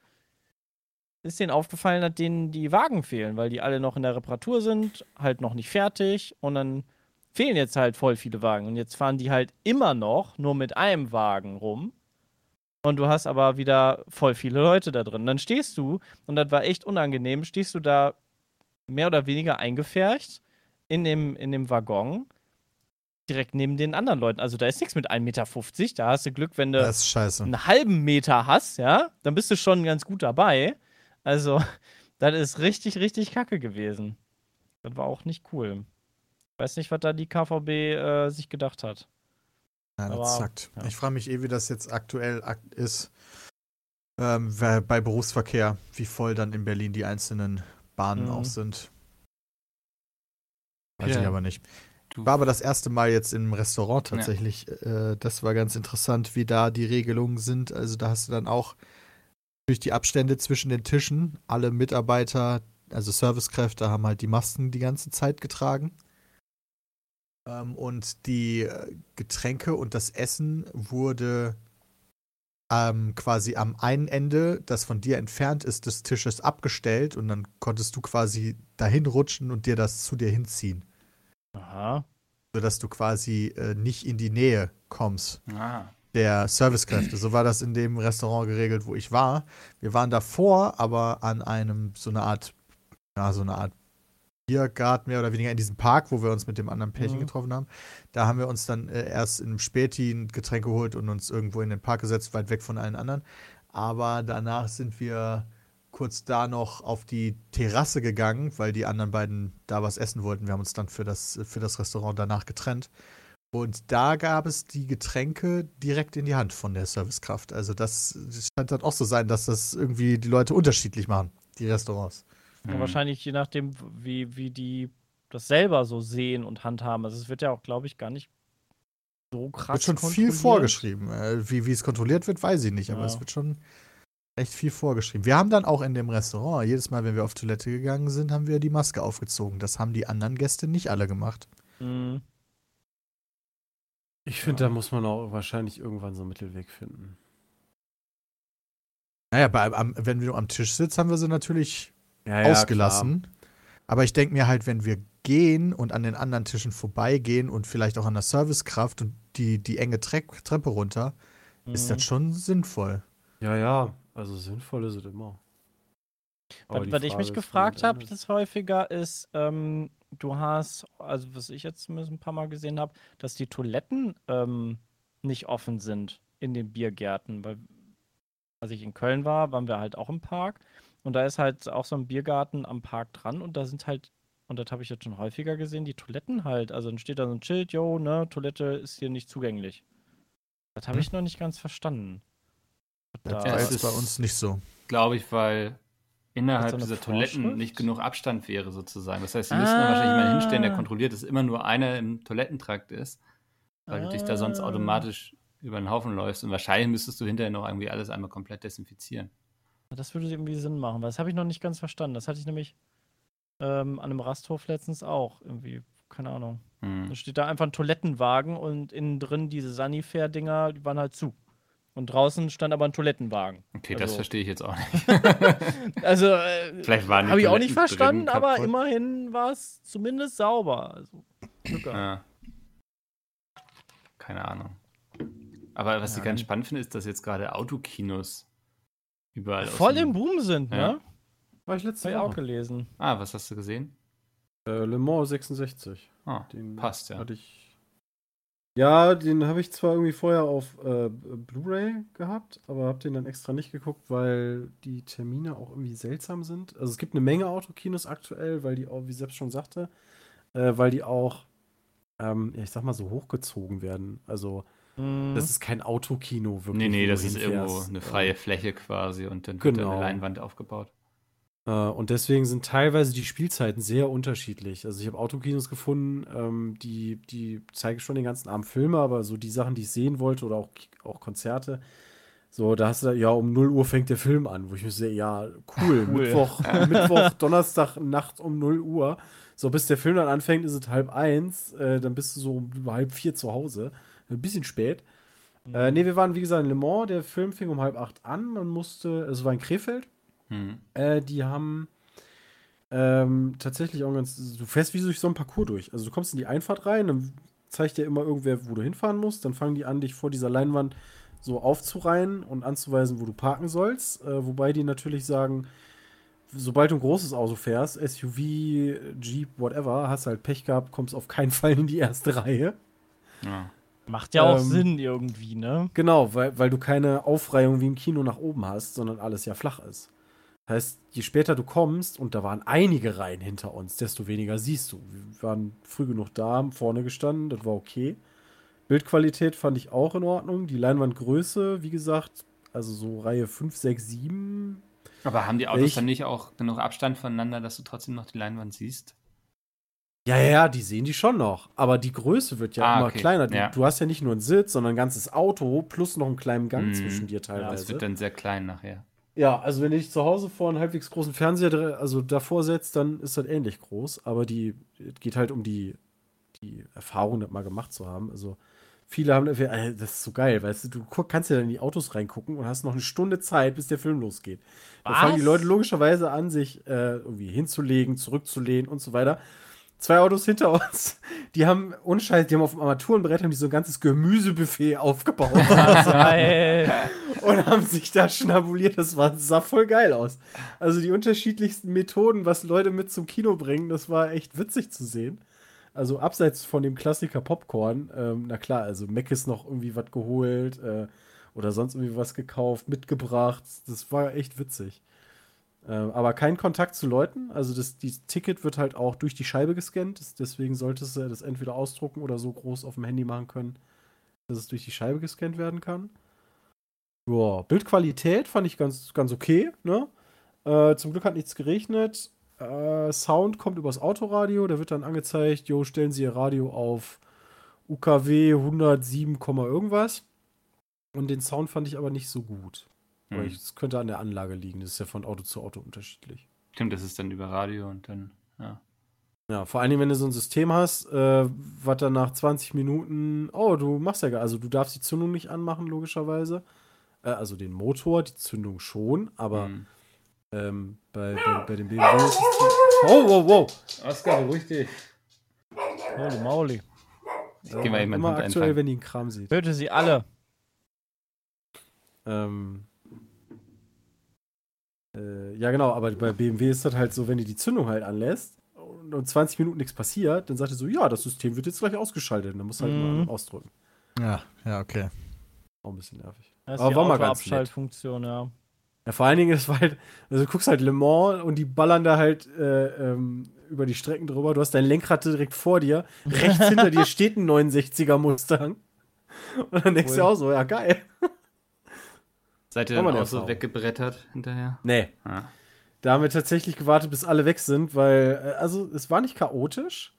ist denen aufgefallen, dass denen die Wagen fehlen, weil die alle noch in der Reparatur sind, halt noch nicht fertig und dann fehlen jetzt halt voll viele Wagen. Und jetzt fahren die halt immer noch nur mit einem Wagen rum. Und du hast aber wieder voll viele Leute da drin. Dann stehst du, und das war echt unangenehm, stehst du da mehr oder weniger eingefärcht in dem, in dem Waggon direkt neben den anderen Leuten. Also da ist nichts mit 1,50 Meter. Da hast du Glück, wenn du einen halben Meter hast, ja, dann bist du schon ganz gut dabei. Also, das ist richtig, richtig kacke gewesen. Das war auch nicht cool. Weiß nicht, was da die KVB äh, sich gedacht hat. Ja, Aber, das zackt. ja. Ich frage mich eh, wie das jetzt aktuell ak ist ähm, bei Berufsverkehr, wie voll dann in Berlin die einzelnen Bahnen Mhm. auch sind. Weiß Ja. ich aber nicht. Du, War aber das erste Mal jetzt im Restaurant tatsächlich. Äh, das war ganz interessant, wie da die Regelungen sind. Also da hast du dann auch durch die Abstände zwischen den Tischen alle Mitarbeiter, also Servicekräfte, haben halt die Masken die ganze Zeit getragen. Ähm, und die äh, Getränke und das Essen wurde ähm, quasi am einen Ende, das von dir entfernt ist, des Tisches abgestellt und dann konntest du quasi dahin rutschen und dir das zu dir hinziehen Aha. sodass du quasi äh, nicht in die Nähe kommst ah, der Servicekräfte. So war das in dem Restaurant geregelt, wo ich war. Wir waren davor, aber an einem so eine Art, ja, so eine Art Biergarten mehr oder weniger in diesem Park, wo wir uns mit dem anderen Pärchen Mhm. getroffen haben. Da haben wir uns dann äh, erst im Späti ein Getränk geholt und uns irgendwo in den Park gesetzt, weit weg von allen anderen. Aber danach sind wir kurz da noch auf die Terrasse gegangen, weil die anderen beiden da was essen wollten. Wir haben uns dann für das, für das Restaurant danach getrennt. Und da gab es die Getränke direkt in die Hand von der Servicekraft. Also das, das scheint dann auch so sein, dass das irgendwie die Leute unterschiedlich machen, die Restaurants. Ja, Mhm. wahrscheinlich je nachdem, wie, wie die das selber so sehen und handhaben. Also es wird ja auch, glaube ich, gar nicht so krass wird schon viel vorgeschrieben. Äh, wie, wie es kontrolliert wird, weiß ich nicht, aber Ja. es wird schon echt viel vorgeschrieben. Wir haben dann auch in dem Restaurant, jedes Mal, wenn wir auf Toilette gegangen sind, haben wir die Maske aufgezogen. Das haben die anderen Gäste nicht alle gemacht. Mhm. Ich finde, da muss man auch wahrscheinlich irgendwann so einen Mittelweg finden. Naja, bei, am, wenn du am Tisch sitzt, haben wir sie natürlich Ja, ja, ausgelassen. Aber ich denke mir halt, wenn wir gehen und an den anderen Tischen vorbeigehen und vielleicht auch an der Servicekraft und die, die enge Tre Treppe runter, ist Mhm. das schon sinnvoll. Klar. Ja, ja, also sinnvoll ist es immer. Aber Was, was ich mich ist, gefragt habe, das- das häufiger ist, ähm, du hast, also was ich jetzt zumindest ein paar Mal gesehen habe, dass die Toiletten ähm, nicht offen sind in den Biergärten. Weil, als ich in Köln war, waren wir halt auch im Park und da ist halt auch so ein Biergarten am Park dran und da sind halt, und das habe ich jetzt schon häufiger gesehen, die Toiletten halt. Also dann steht da so ein Schild, yo, ne, Toilette ist hier nicht zugänglich. Das habe Hm. ich noch nicht ganz verstanden. Das Da- jetzt bei ist- uns nicht so. Glaube ich, weil innerhalb so dieser Toiletten nicht genug Abstand wäre, sozusagen. Das heißt, sie müssen da wahrscheinlich jemanden hinstellen, der Ah. kontrolliert, dass immer nur einer im Toilettentrakt ist, weil du dich da sonst Ah. automatisch über den Haufen läufst. Und wahrscheinlich müsstest du hinterher noch irgendwie alles einmal komplett desinfizieren. Das würde irgendwie Sinn machen, weil das habe ich noch nicht ganz verstanden. Das hatte ich nämlich ähm, an einem Rasthof letztens auch. Irgendwie, keine Ahnung. Hm. Da steht da einfach ein Toilettenwagen und innen drin diese Sanifair-Dinger, die waren halt zu. Und draußen stand aber ein Toilettenwagen. Okay, das Also- verstehe ich jetzt auch nicht. Also, äh, Vielleicht waren die habe ich auch nicht verstanden, aber kaputt. immerhin war es zumindest sauber. Also. Ja. Keine Ahnung. Aber was ich Ja, ganz dann- spannend finde, ist, dass jetzt gerade Autokinos überall aus Voll dem- im Boom sind, Ja. ne? War ich letzte Habe ich auch gelesen. Ah, was hast du gesehen? Äh, Le Mans 66. Ah, Den passt, ja. Hatte ich. Ja, den habe ich zwar irgendwie vorher auf äh, Blu-ray gehabt, aber habe den dann extra nicht geguckt, weil die Termine auch irgendwie seltsam sind. Also es gibt eine Menge Autokinos aktuell, weil die auch, wie selbst schon sagte, äh, weil die auch, ähm, ja, ich sag mal so hochgezogen werden. Also Mhm. das ist kein Autokino wirklich. Nee, nee, das ist irgendwo eine freie Fläche quasi und dann wird da Genau. eine Leinwand aufgebaut. Äh, und deswegen sind teilweise die Spielzeiten sehr unterschiedlich. Also ich habe Autokinos gefunden, ähm, die, die zeigen schon den ganzen Abend Filme, aber so die Sachen, die ich sehen wollte oder auch, auch Konzerte, so, da hast du, ja, um 0 Uhr fängt der Film an, wo ich mir sehe, ja, cool, Cool. Mittwoch, Mittwoch, Donnerstag, Nacht um 0 Uhr. So, bis der Film dann anfängt, ist es halb eins, äh, dann bist du so um halb vier zu Hause. Ein bisschen spät. Äh, nee, wir waren, wie gesagt, in Le Mans, der Film fing um halb acht an, man musste, es war in Krefeld, Hm. äh, die haben ähm, tatsächlich auch ganz. Du fährst wie durch so ein Parcours durch. Also du kommst in die Einfahrt rein, dann zeigt dir immer irgendwer, wo du hinfahren musst. Dann fangen die an, dich vor dieser Leinwand so aufzureihen und anzuweisen, wo du parken sollst. Äh, wobei die natürlich sagen, sobald du ein großes Auto fährst, SUV, Jeep, whatever, hast halt Pech gehabt, kommst auf keinen Fall in die erste Reihe. Ja. Macht ja auch ähm, Sinn irgendwie, ne? Genau, weil, weil du keine Aufreihung wie im Kino nach oben hast, sondern alles ja flach ist. Das heißt, je später du kommst, und da waren einige Reihen hinter uns, desto weniger siehst du. Wir waren früh genug da, haben vorne gestanden, das war okay. Bildqualität fand ich auch in Ordnung. Die Leinwandgröße, wie gesagt, also so Reihe 5, 6, 7. Aber haben die Autos Welch- dann nicht auch genug Abstand voneinander, dass du trotzdem noch die Leinwand siehst? Ja, ja, ja, die sehen die schon noch. Aber die Größe wird ja Ah, immer okay, kleiner. Du, ja. du hast ja nicht nur einen Sitz, sondern ein ganzes Auto plus noch einen kleinen Gang Mhm. zwischen dir Ja, teilweise. es wird dann sehr klein nachher. Ja, also wenn du dich zu Hause vor einen halbwegs großen Fernseher also davor setzt, dann ist das ähnlich groß. Aber die es geht halt um die, die Erfahrung, das mal gemacht zu haben. Also viele haben, äh, das ist so geil, weißt du, du kannst ja dann in die Autos reingucken und hast noch eine Stunde Zeit, bis der Film losgeht. Da fangen die? Leute logischerweise an, sich äh, irgendwie hinzulegen, zurückzulehnen und so weiter. Zwei Autos hinter uns, die haben, unscheiß, die haben auf dem Armaturenbrett haben die so ein ganzes Gemüsebuffet aufgebaut. Und haben sich da schnabuliert. Das war, sah voll geil aus. Also die unterschiedlichsten Methoden, was Leute mit zum Kino bringen, das war echt witzig zu sehen. Also abseits von dem Klassiker Popcorn, ähm, na klar, also Mac ist noch irgendwie was geholt äh, oder sonst irgendwie was gekauft, mitgebracht. Das war echt witzig. Ähm, aber kein Kontakt zu Leuten. Also das die Ticket wird halt auch durch die Scheibe gescannt. Deswegen solltest du das entweder ausdrucken oder so groß auf dem Handy machen können, dass es durch die Scheibe gescannt werden kann. Ja, Bildqualität fand ich ganz, ganz okay. Ne? Äh, zum Glück hat nichts geregnet. Äh, Sound kommt übers Autoradio. Da wird dann angezeigt, jo, stellen Sie Ihr Radio auf UKW 107, irgendwas. Und den Sound fand ich aber nicht so gut. Hm. ich- Es könnte an der Anlage liegen. Das ist ja von Auto zu Auto unterschiedlich. Stimmt, das ist dann über Radio und dann, ja. Ja, vor allem, wenn du so ein System hast, äh, was dann nach 20 Minuten, oh, du machst ja gar, also du darfst die Zündung nicht anmachen, logischerweise. Äh, also den Motor, die Zündung schon, aber Hm. ähm, bei, bei, bei dem BMW. Oh, wow, wow. Oskar, beruhig dich. Holy moly. Ich geh mal eben meinen Immer Hund aktuell, einfangen. wenn die einen Kram sieht. Töte sie alle. Ähm, äh, ja, genau, aber bei BMW ist das halt so, wenn du die Zündung halt anlässt und, und 20 Minuten nichts passiert, dann sagt er so, ja, das System wird jetzt gleich ausgeschaltet. Und dann musst du halt Mhm. mal ausdrücken. Ja, ja, okay. Auch ein bisschen nervig. Das ist Aber die war mal ganz nett. Autoabschaltfunktion, ja. Ja, vor allen Dingen ist es halt, also du guckst halt Le Mans und die ballern da halt äh, ähm, über die Strecken drüber. Du hast dein Lenkrad direkt vor dir. Rechts hinter dir steht ein 69er Mustang. Und dann denkst du Cool. auch so, ja, geil. Seid ihr dann auch so Erfahrung. weggebrettert hinterher? Nee. Ah. Da haben wir tatsächlich gewartet, bis alle weg sind, weil, äh, also es war nicht chaotisch.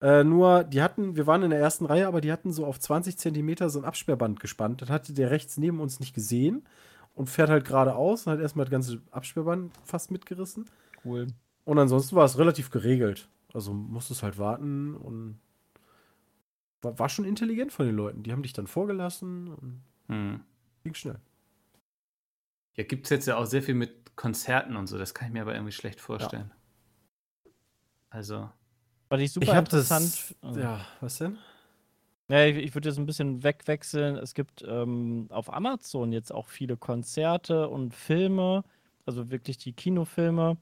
Äh, nur, die hatten, wir waren in der ersten Reihe, aber die hatten so auf 20 Zentimeter so ein Absperrband gespannt. Das hatte der rechts neben uns nicht gesehen und fährt halt geradeaus und hat erstmal das ganze Absperrband fast mitgerissen. Cool. Und ansonsten war es relativ geregelt. Also musstest halt warten und war, war schon intelligent von den Leuten. Die haben dich dann vorgelassen und Hm. ging schnell. Ja, gibt es jetzt ja auch sehr viel mit Konzerten und so, das kann ich mir aber irgendwie schlecht vorstellen. Also, Was ich super ich habe interessant. das. Ja, was denn? Ja, ich, ich würde jetzt ein bisschen wegwechseln. Es gibt ähm, auf Amazon jetzt auch viele Konzerte und Filme, also wirklich die Kinofilme,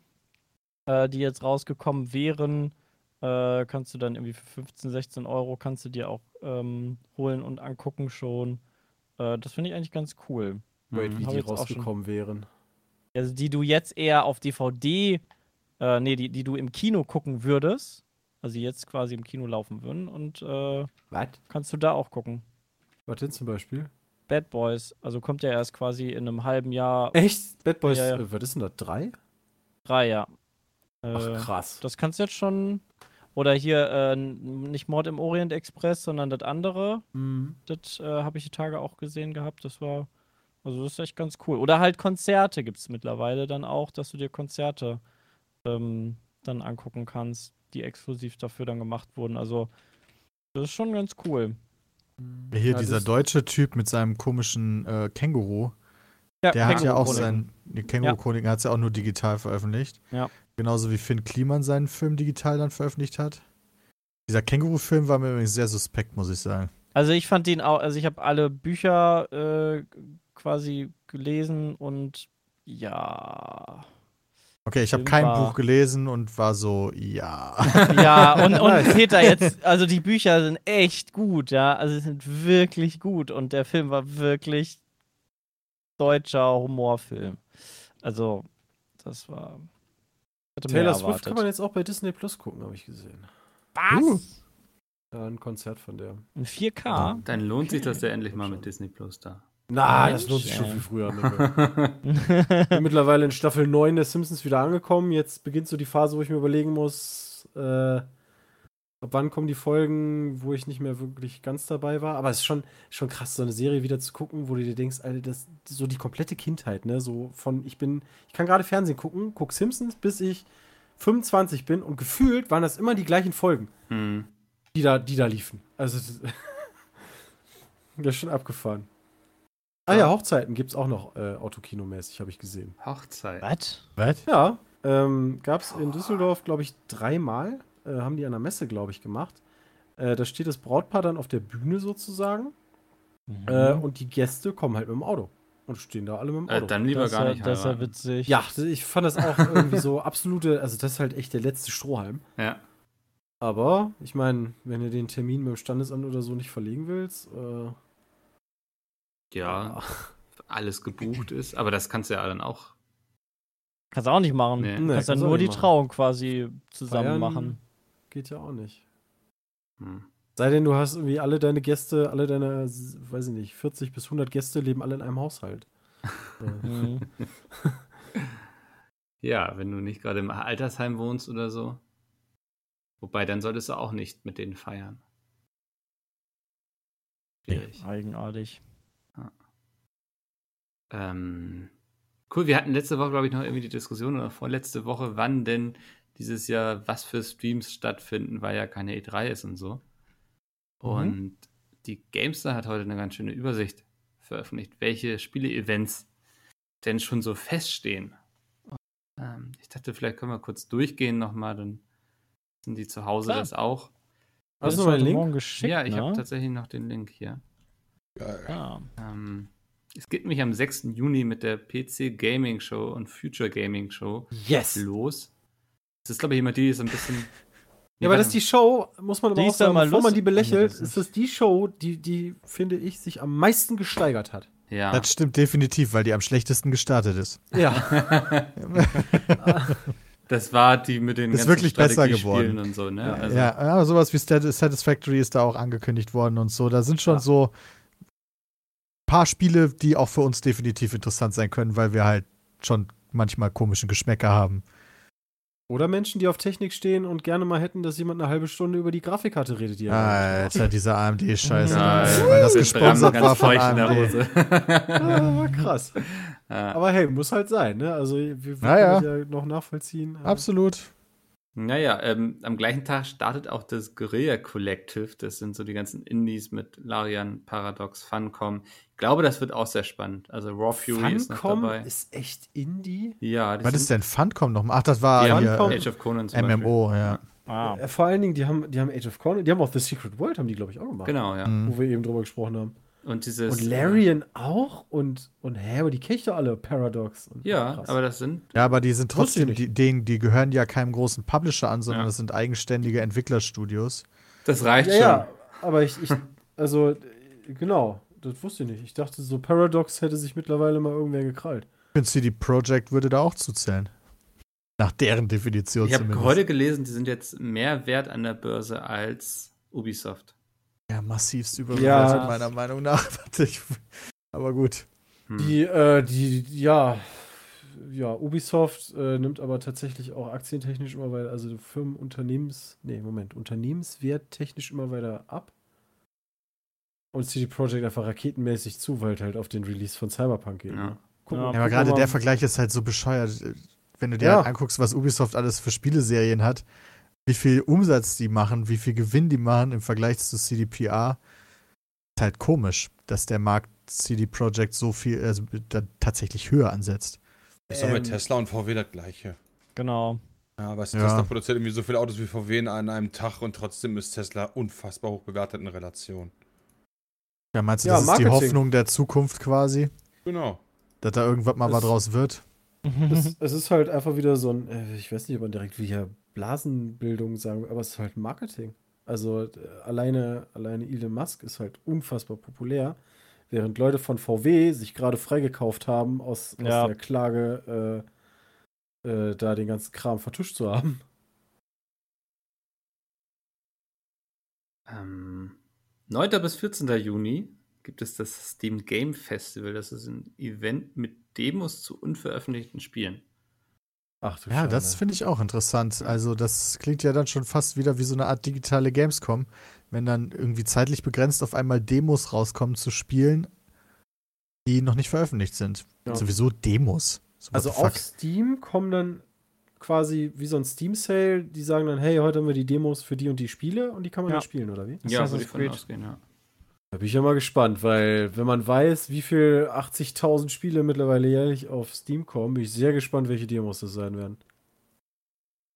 äh, die jetzt rausgekommen wären. Äh, kannst du dann irgendwie für 15, 16 Euro kannst du dir auch ähm, holen und angucken schon. Äh, das finde ich eigentlich ganz cool. Wait, mhm. wie die rausgekommen wären. Also die du jetzt eher auf DVD, äh, nee, die, die du im Kino gucken würdest. Also die jetzt quasi im Kino laufen würden und äh, Was? kannst du da auch gucken. Was denn zum Beispiel? Bad Boys, also kommt ja erst quasi in einem halben Jahr Echt? Bad Boys, Ja, ja. Äh, was ist denn das? Drei? drei, ja. Ach, Äh, krass. das kannst du jetzt schon. Oder hier äh, nicht Mord im Orient Express, sondern das andere. Mhm. Das äh, habe ich die Tage auch gesehen gehabt. Das war, also das ist echt ganz cool. Oder halt Konzerte gibt es mittlerweile dann auch, dass du dir Konzerte ähm, dann angucken kannst, die exklusiv dafür dann gemacht wurden. Also das ist schon ganz cool. Hier Ja, dieser deutsche Typ mit seinem komischen äh, Känguru, Ja, der hat ja auch Känguru-Chroniken. sein, die Känguru-Chronik hat es ja auch nur digital veröffentlicht. Ja. Genauso wie Finn Kliman seinen Film digital dann veröffentlicht hat. Dieser Känguru-Film war mir übrigens sehr suspekt, muss ich sagen. Also ich fand den auch, also ich habe alle Bücher äh, quasi gelesen und ja. Okay, ich habe kein war- Buch gelesen und war so, ja. Ja, und, und Peter jetzt, also die Bücher sind echt gut, ja. Also sie sind wirklich gut und der Film war wirklich deutscher Humorfilm. Also, das war. Taylor Swift kann man jetzt auch bei Disney Plus gucken, habe ich gesehen. Was? Uh. Ja, ein Konzert von der. In 4K? dann lohnt sich das ja endlich mal mit Disney Plus da. Na, Mensch, das lohnt sich schon ey. viel früher. Ne? bin mittlerweile in Staffel 9 der Simpsons wieder angekommen. Jetzt beginnt so die Phase, wo ich mir überlegen muss, äh, ab wann kommen die Folgen, wo ich nicht mehr wirklich ganz dabei war. Aber es ist schon, schon krass, so eine Serie wieder zu gucken, wo du dir denkst, Alter, das so die komplette Kindheit, ne? So von, ich bin, ich kann gerade Fernsehen gucken, guck Simpsons, bis ich 25 bin und gefühlt waren das immer die gleichen Folgen, Hm. Die da, die da liefen. Also, das ist, schon abgefahren. Ah ja, Hochzeiten gibt es auch noch äh, Autokinomäßig, habe ich gesehen. Hochzeit. Was? Was? Ja, ähm, gab es in Düsseldorf, glaube ich, dreimal. Äh, haben die an der Messe, glaube ich, gemacht. Äh, da steht das Brautpaar dann auf der Bühne sozusagen. Äh, und die Gäste kommen halt mit dem Auto. und stehen da alle mit dem Äh, Auto. dann lieber das, gar nicht das ist ja witzig. ja, ich fand das auch irgendwie so absolute, also das ist halt echt der letzte Strohhalm. Ja. Aber ich meine, wenn du den Termin mit dem Standesamt oder so nicht verlegen willst, äh, Ja, alles gebucht ist. Aber das kannst du ja dann auch. Kannst du auch nicht machen. Nee. Nee, kannst dann nur die machen. Trauung quasi zusammen feiern machen. geht ja auch nicht. Hm. Sei denn, du hast irgendwie alle deine Gäste, alle deine, weiß ich nicht, 40 bis 100 Gäste leben alle in einem Haushalt. Mhm. Ja, wenn du nicht gerade im Altersheim wohnst oder so. Wobei, dann solltest du auch nicht mit denen feiern. Schwierig. Eigenartig. Ähm, cool, wir hatten letzte Woche, glaube ich, noch irgendwie die Diskussion oder vorletzte Woche, wann denn dieses Jahr was für Streams stattfinden, weil ja keine E3 ist und so. Und die Gamestar hat heute eine ganz schöne Übersicht veröffentlicht, welche Spiele-Events denn schon so feststehen. Ähm, ich dachte, vielleicht können wir kurz durchgehen nochmal, dann sind die zu Hause Klar. das auch. Hast du ist noch einen heute Link? Geschickt, ja, ich ne? habe tatsächlich noch den Link hier. Geil. Ja. Ähm, es geht nämlich am 6. Juni mit der PC Gaming Show und Future Gaming Show Yes! los. Das ist, glaube ich, immer die, die so ein bisschen. Ja, aber das ist die Show, muss man aber auch ist sagen, mal bevor man die belächelt, ist das die Show, die, die, finde ich, sich am meisten gesteigert hat. Ja. Das stimmt definitiv, weil die am schlechtesten gestartet ist. Ja. das war die mit den Ist wirklich besser geworden. und so, ne? Ja. Also, ja, ja, sowas wie Satisfactory ist da auch angekündigt worden und so. Da sind schon Ja. so paar Spiele, die auch für uns definitiv interessant sein können, weil wir halt schon manchmal komischen Geschmäcker haben. Oder Menschen, die auf Technik stehen und gerne mal hätten, dass jemand eine halbe Stunde über die Grafikkarte redet, die er Alter, dieser AMD-Scheiß. Ja, weil das gesponsert war ganz von feucht in der AMD. Hose. Ah, war krass. ja. Aber hey, muss halt sein, ne? Also, wir, wir Ja, ja. können das ja noch nachvollziehen. Absolut. Naja, ähm, am gleichen Tag startet auch das Guerilla Collective. Das sind so die ganzen Indies mit Larian, Paradox, Funcom. Ich glaube, das wird auch sehr spannend. Also Raw Fury ist noch Funcom dabei. ist echt Indie. ja, die Was sind- ist denn Funcom nochmal? Ach, das war Die haben hier, Funcom- äh, Age of Conan zum MMO, ja. Ah. Äh, vor allen Dingen, die haben, die haben Age of Conan, die haben auch The Secret World, haben die, glaube ich, auch gemacht. Beispiel. Genau, ja. Mhm. Wo wir eben drüber gesprochen haben. Und dieses. Und Larian auch und, und hä, aber die kenne ich doch alle, Paradox. Und, Ja, krass. aber das sind. Ja, aber die sind trotzdem, die, denen, die gehören ja keinem großen Publisher an, sondern Ja. das sind eigenständige Entwicklerstudios. Das reicht ja, schon. ja, aber ich, ich also, äh, genau, das wusste ich nicht. Ich dachte, so Paradox hätte sich mittlerweile mal irgendwer gekrallt. Ich finde, CD Projekt würde da auch zuzählen. Nach deren Definition Ich habe heute gelesen, die sind jetzt mehr wert an der Börse als Ubisoft. Ja, massivst überbewertet, Ja. meiner Meinung nach. Aber gut. Hm. Die, äh, die, ja, ja, Ubisoft äh, nimmt aber tatsächlich auch aktientechnisch immer weiter, also Firmenunternehmens, nee, Moment, Unternehmenswert technisch immer weiter ab. Und CD Projekt einfach raketenmäßig zu, weil es halt auf den Release von Cyberpunk geht. Ja. Ne? Guck Ja, mal, Ja, aber gerade der Vergleich ist halt so bescheuert. Wenn du dir Ja. halt anguckst, was Ubisoft alles für Spieleserien hat, wie viel Umsatz die machen, wie viel Gewinn die machen im Vergleich zu CDPR, ist halt komisch, dass der Markt CD Projekt so viel, also da tatsächlich höher ansetzt. Ist doch mit Ähm, Tesla und VW das gleiche. Genau. Ja, weißt du, Ja. Tesla produziert irgendwie so viele Autos wie VW in einem Tag und trotzdem ist Tesla unfassbar hoch bewertet in Relation. Ja, meinst du, Ja, das ist die Marketing. Hoffnung der Zukunft quasi, Genau. dass da irgendwann mal was Das- draus wird? es, es ist halt einfach wieder so ein, äh, ich weiß nicht, ob man direkt wie hier Blasenbildung sagen aber es ist halt Marketing. Also äh, alleine, alleine Elon Musk ist halt unfassbar populär, während Leute von VW sich gerade freigekauft haben, aus, aus Ja. der Klage, äh, äh, da den ganzen Kram vertuscht zu haben. Ähm, 9. bis 14. Juni gibt es das Steam Game Festival. Das ist ein Event mit Demos zu unveröffentlichten Spielen. Ach du Ja, das Schande. finde ich auch interessant. Also, das klingt ja dann schon fast wieder wie so eine Art digitale Gamescom, wenn dann irgendwie zeitlich begrenzt auf einmal Demos rauskommen zu Spielen, die noch nicht veröffentlicht sind. Ja. Sowieso Demos. So, Also auf Steam kommen dann quasi wie so ein Steam-Sale, die sagen dann, hey, heute haben wir die Demos für die und die Spiele und die kann man Ja. dann spielen, oder wie? Ja, Assassin's würde ich von ausgehen, ja. Da bin ich ja mal gespannt, weil wenn man weiß, wie viel 80.000 Spiele mittlerweile jährlich auf Steam kommen, bin ich sehr gespannt, welche Demos das sein werden.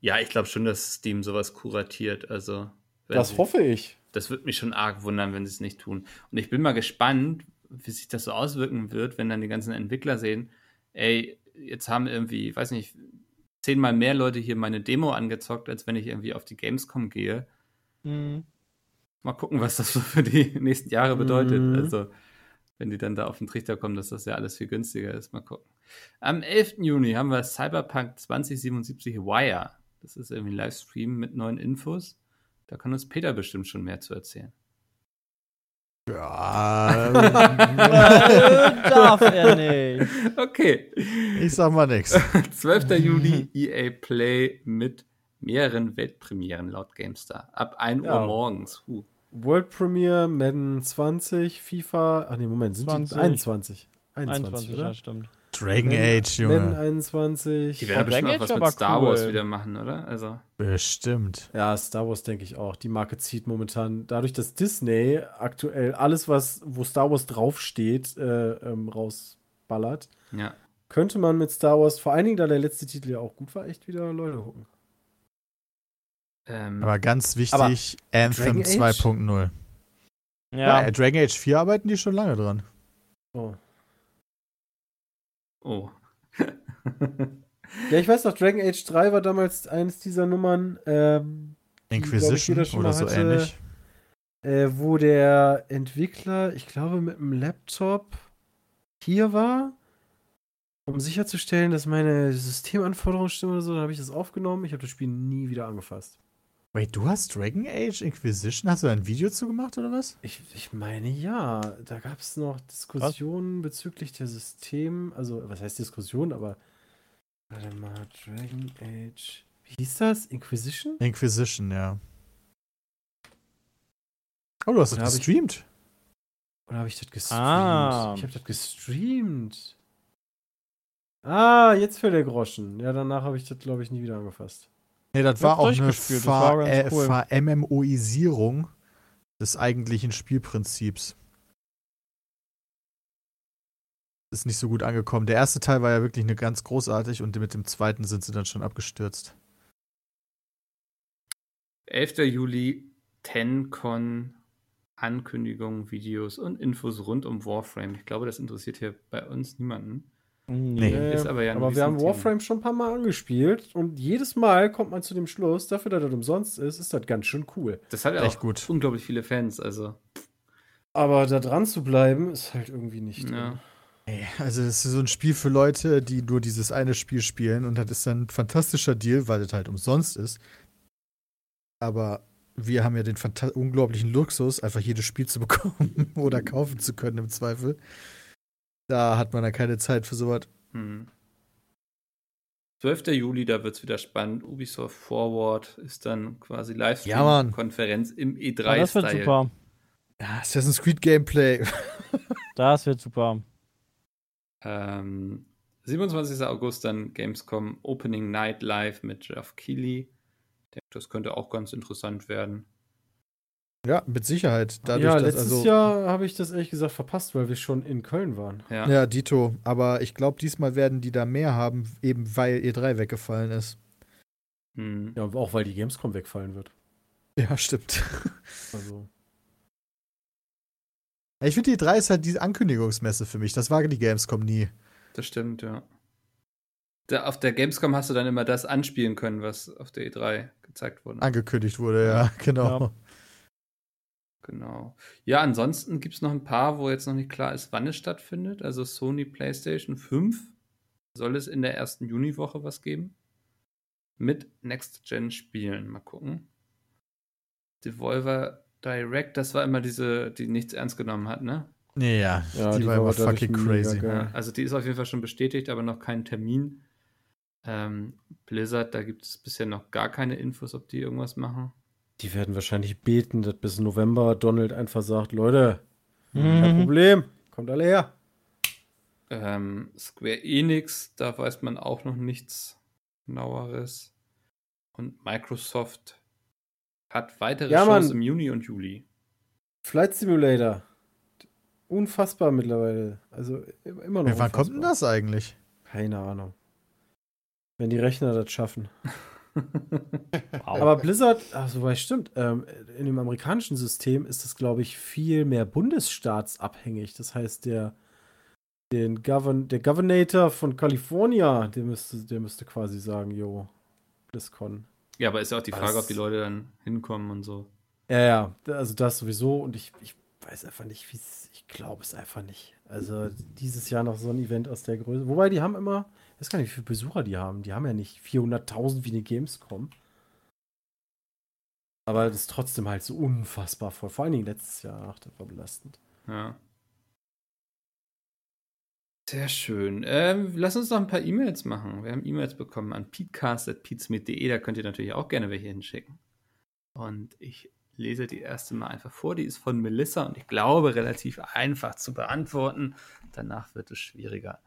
Ja, ich glaube schon, dass Steam sowas kuratiert. Also, Das sie- hoffe ich. Das würde mich schon arg wundern, wenn sie es nicht tun. Und ich bin mal gespannt, wie sich das so auswirken wird, wenn dann die ganzen Entwickler sehen, ey, jetzt haben irgendwie, weiß nicht, zehnmal mehr Leute hier meine Demo angezockt, als wenn ich irgendwie auf die Gamescom gehe. Mhm. Mal gucken, was das so für die nächsten Jahre bedeutet. Mhm. Also, wenn die dann da auf den Trichter kommen, dass das ja alles viel günstiger ist. Mal gucken. Am 11. Juni haben wir Cyberpunk 2077 Wire. Das ist irgendwie ein Livestream mit neuen Infos. Da kann uns Peter bestimmt schon mehr zu erzählen. Ja, Darf er nicht. Okay. ich sag mal nix. 12. Juli EA Play mit mehreren Weltpremieren laut GameStar. Ab 1 Ja. Uhr morgens. Huh. World Premiere, Madden 20, FIFA. Ach nee, Moment, sind 20. die 21? 21, 21, oder? ja, stimmt. Dragon Madden- Age, Madden Junge. 21. Die werden Oh, Dragon bestimmt auch Age was mit Star cool. Wars wieder machen, oder? Also, Bestimmt. Ja, Star Wars denke ich auch. Die Marke zieht momentan, dadurch, dass Disney aktuell alles, was, wo Star Wars draufsteht, äh, ähm, rausballert, ja. könnte man mit Star Wars, vor allen Dingen, da der letzte Titel ja auch gut war, echt wieder Leute gucken. Ähm, Aber ganz Aber wichtig, Anthem Dragon Age? 2.0. Ja, Ja, äh, Dragon Age 4 arbeiten die schon lange dran. Oh. oh. Ja, ich weiß noch, Dragon Age 3 war damals eines dieser Nummern, ähm, Die, ich, Inquisition jeder schon oder so hatte. ähnlich. äh, wo der Entwickler, ich glaube, mit einem Laptop hier war, um sicherzustellen, dass meine Systemanforderungen stimmen oder so. Dann habe ich das aufgenommen. Ich habe das Spiel nie wieder angefasst. Wait, du hast Dragon Age Inquisition? Hast du da ein Video zu gemacht oder was? Ich, ich meine ja, da gab es noch Diskussionen bezüglich der System, also was heißt Diskussion, aber warte mal, Dragon Age. Wie hieß das? Inquisition? Inquisition, ja. Oh, du hast Oder das hab ich- gestreamt. Oder habe ich das gestreamt? Ah. Ich habe das gestreamt. Ah, jetzt fällt der Groschen. Ja, danach habe ich das, glaube ich, nie wieder angefasst. Nee, das war auch eine durchgespielt, das war Ver ganz äh, cool. Ver-MMOisierung des eigentlichen Spielprinzips. Ist nicht so gut angekommen. Der erste Teil war ja wirklich eine ganz großartig und mit dem zweiten sind sie dann schon abgestürzt. 11. Juli, TenCon, Ankündigungen, Videos und Infos rund um Warframe. Ich glaube, das interessiert hier bei uns niemanden. Nee. Ist aber ja aber wir haben. Warframe schon ein paar Mal angespielt und jedes Mal kommt man zu dem Schluss, dafür, dass das umsonst ist, ist das ganz schön cool. Das hat ja Echt auch gut. unglaublich viele Fans. Also, Aber da dran zu bleiben, ist halt irgendwie nicht. ja. Ey, Also, das ist so ein Spiel für Leute, die nur dieses eine Spiel spielen und das ist dann ein fantastischer Deal, weil das halt umsonst ist. Aber wir haben ja den unglaublichen Luxus, einfach jedes Spiel zu bekommen oder kaufen zu können im Zweifel. Da hat man dann keine Zeit für sowas. Hm. 12. Juli, da wird es wieder spannend. Ubisoft Forward ist dann quasi Ja. Livestream-Konferenz im Ja, das wird E3-Style. super. Ja, Assassin's Creed Gameplay. Das wird super. Ähm, 27. August dann Gamescom Opening Night Live mit Jeff Keighley. Ich denke, das könnte auch ganz interessant werden. Ja, mit Sicherheit. Dadurch, ja, dass, letztes also, Jahr habe ich das ehrlich gesagt verpasst, weil wir schon in Köln waren. Ja. Ja, Dito. Aber ich glaube, diesmal werden die da mehr haben, eben weil E3 weggefallen ist. Hm. Ja, auch weil die Gamescom wegfallen wird. Ja, stimmt. Also. Ich finde, die E3 ist halt diese Ankündigungsmesse für mich. Das war die Gamescom nie. Das stimmt, ja. Da, auf der Gamescom hast du dann immer das anspielen können, was auf der E3 gezeigt wurde. Angekündigt wurde, ja, genau. Ja. Genau. Ja, ansonsten gibt es noch ein paar, wo jetzt noch nicht klar ist, wann es stattfindet. Also Sony PlayStation 5 soll es in der ersten Juniwoche was geben. Mit Next-Gen-Spielen. Mal gucken. Devolver Direct, das war immer diese, die nichts ernst genommen hat, ne? Nee, ja, Ja, die, war immer fucking crazy. Ja, also die ist auf jeden Fall schon bestätigt, aber noch kein Termin. Ähm, Blizzard, da gibt es bisher noch gar keine Infos, ob die irgendwas machen. Die werden wahrscheinlich beten, dass bis November Donald einfach sagt, Leute, kein Mhm. Problem, kommt alle her. Ähm, Square Enix, da weiß man auch noch nichts genaueres. Und Microsoft hat weitere Ja, Shows Mann. im Juni und Juli. Flight Simulator. Unfassbar mittlerweile. Also immer noch. Ja, wann kommt denn das eigentlich? Keine Ahnung. Wenn die Rechner das schaffen. Wow. Aber Blizzard, ach so, weil stimmt, ähm, in dem amerikanischen System ist das, glaube ich, viel mehr bundesstaatsabhängig. Das heißt, der, den Govern der Governator von California, der müsste, der müsste quasi sagen, jo, BlizzCon. Ja, aber ist ja auch die Frage, Was? ob die Leute dann hinkommen und so. Ja, ja, also das sowieso und ich, ich weiß einfach nicht, wie es, ich glaube es einfach nicht. Also dieses Jahr noch so ein Event aus der Größe. Wobei, die haben immer, weiß gar nicht, wie viele Besucher die haben. Die haben ja nicht 400.000 wie eine Gamescom. Aber das ist trotzdem halt so unfassbar voll. Vor allen Dingen letztes Jahr, ach, das war belastend. Ja. Sehr schön. Ähm, lass uns noch ein paar E-Mails machen. Wir haben E-Mails bekommen an peatcast.peatsmith.de. Da könnt ihr natürlich auch gerne welche hinschicken. Und ich lese die erste mal einfach vor. Die ist von Melissa und ich glaube relativ einfach zu beantworten. Danach wird es schwieriger.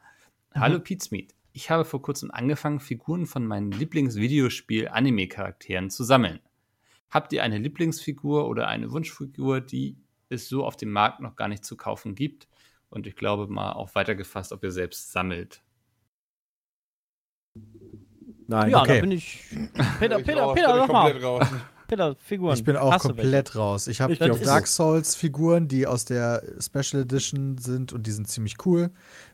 Hallo Peatsmeet. Ich habe vor kurzem angefangen, Figuren von meinen Lieblingsvideospiel-Anime-Charakteren zu sammeln. Habt ihr eine Lieblingsfigur oder eine Wunschfigur, die es so auf dem Markt noch gar nicht zu kaufen gibt? Und ich glaube mal auch weitergefasst, ob ihr selbst sammelt. Nein, ja, okay. da bin ich. Peter, Ich Peter, Peter, sag mal. Figuren. Ich bin auch Hast komplett raus. Ich habe Dark. Souls Figuren, die aus der Special Edition sind und die sind ziemlich cool.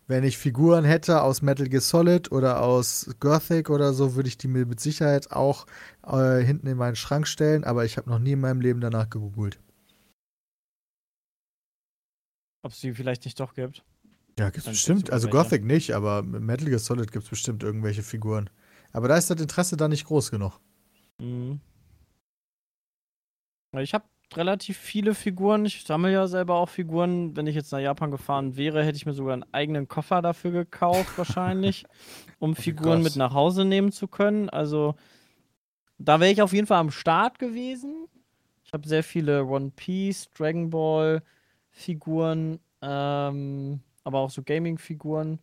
Wenn ich Figuren hätte aus Metal Gear Solid oder aus Gothic oder so, würde ich die mir mit Sicherheit auch äh, hinten in meinen Schrank stellen, aber ich habe noch nie in meinem Leben danach gegoogelt. Ob es die vielleicht nicht doch gibt. Ja, gibt's Dann bestimmt. Also. Gothic nicht, aber Metal Gear Solid gibt's bestimmt irgendwelche Figuren. Aber da ist das Interesse dann nicht groß genug. Mhm. Ich habe relativ viele Figuren. Ich sammle ja selber auch Figuren. Wenn ich jetzt nach Japan gefahren wäre, hätte ich mir sogar einen eigenen Koffer dafür gekauft, wahrscheinlich, um Figuren mit nach Hause nehmen zu können. Also, da wäre ich auf jeden Fall am Start gewesen. Ich habe sehr viele One Piece, Dragon Ball Figuren, ähm, aber auch so Gaming-Figuren.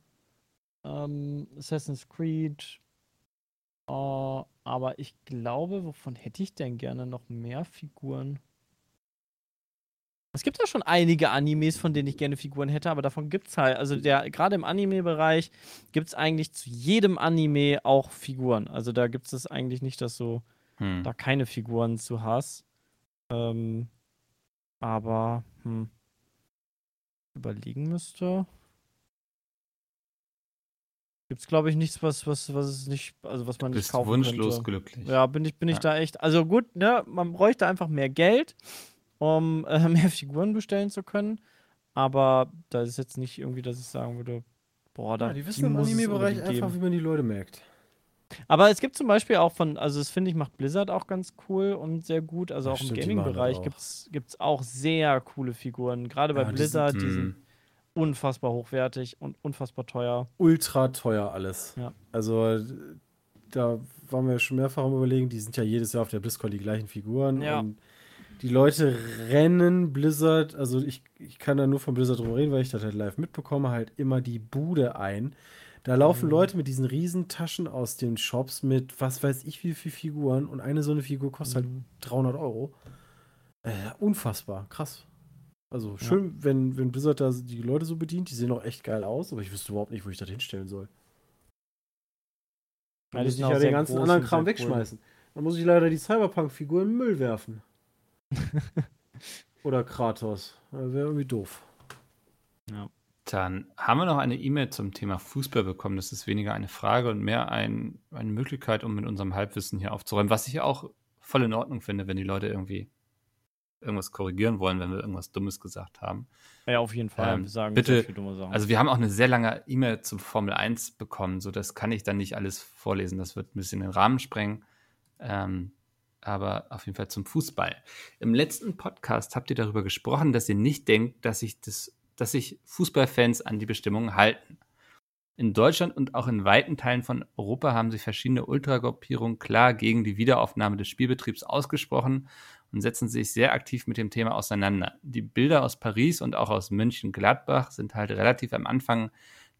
Ähm, Assassin's Creed, äh, aber ich glaube, wovon hätte ich denn gerne noch mehr Figuren? Es gibt ja schon einige Animes, von denen ich gerne Figuren hätte, aber davon gibt es halt, also der, gerade im Anime-Bereich gibt es eigentlich zu jedem Anime auch Figuren. Also da gibt es eigentlich nicht, dass du Hm. da keine Figuren zu hast. Ähm, aber, hm, überlegen müsste. Gibt es, glaube ich, nichts, was, was, was es nicht, also was man nicht Bist kaufen wunschlos könnte. glücklich. Ja, bin ich, bin ich Ja. da echt. Also gut, ne, man bräuchte einfach mehr Geld, um äh, mehr Figuren bestellen zu können. Aber da ist jetzt nicht irgendwie, dass ich sagen würde, boah, da Ja, die wissen im muss es Anime-Bereich einfach, wie man die Leute merkt. Aber es gibt zum Beispiel auch von, also das finde ich, macht Blizzard auch ganz cool und sehr gut. Also Ja, auch im stimmt, die das Gaming-Bereich gibt's gibt's auch sehr coole Figuren. Gerade bei Ja, die Blizzard, die Hm. sind unfassbar hochwertig und unfassbar teuer. Ultra teuer alles. Ja. Also da waren wir schon mehrfach am überlegen, die sind ja jedes Jahr auf der BlizzCon die gleichen Figuren. Ja. Und die Leute rennen Blizzard, also ich, ich kann da nur von Blizzard drüber reden, weil ich das halt live mitbekomme, halt immer die Bude ein. Da laufen Mhm. Leute mit diesen riesen Taschen aus den Shops mit was weiß ich wie viel Figuren und eine so eine Figur kostet Mhm. halt 300 Euro. Äh, unfassbar, krass. Also schön, wenn, wenn Blizzard da die Leute so bedient, die sehen auch echt geil aus, aber ich wüsste überhaupt nicht, wo ich das hinstellen soll. Ja, Dann muss ich ja den ganzen anderen Kram sehr cool. wegschmeißen. Dann muss ich leider die Cyberpunk-Figur in den Müll werfen. Oder Kratos. Das wäre irgendwie doof. Dann haben wir noch eine E-Mail zum Thema Fußball bekommen. Das ist weniger eine Frage und mehr ein, eine Möglichkeit, um mit unserem Halbwissen hier aufzuräumen, was ich auch voll in Ordnung finde, wenn die Leute irgendwie irgendwas korrigieren wollen, wenn wir irgendwas Dummes gesagt haben. Ja, auf jeden Fall. Ähm, wir sagen bitte, sehr viel dumme Sachen. Also wir haben auch eine sehr lange E-Mail zum Formel 1 bekommen, so das kann ich dann nicht alles vorlesen. Das wird ein bisschen den Rahmen sprengen. Ähm, aber auf jeden Fall zum Fußball. Im letzten Podcast habt ihr darüber gesprochen, dass ihr nicht denkt, dass sich das, dass sich Fußballfans an die Bestimmungen halten. In Deutschland und auch in weiten Teilen von Europa haben sich verschiedene Ultragruppierungen klar gegen die Wiederaufnahme des Spielbetriebs ausgesprochen und setzen sich sehr aktiv mit dem Thema auseinander. Die Bilder aus Paris und auch aus München-Gladbach sind halt relativ am Anfang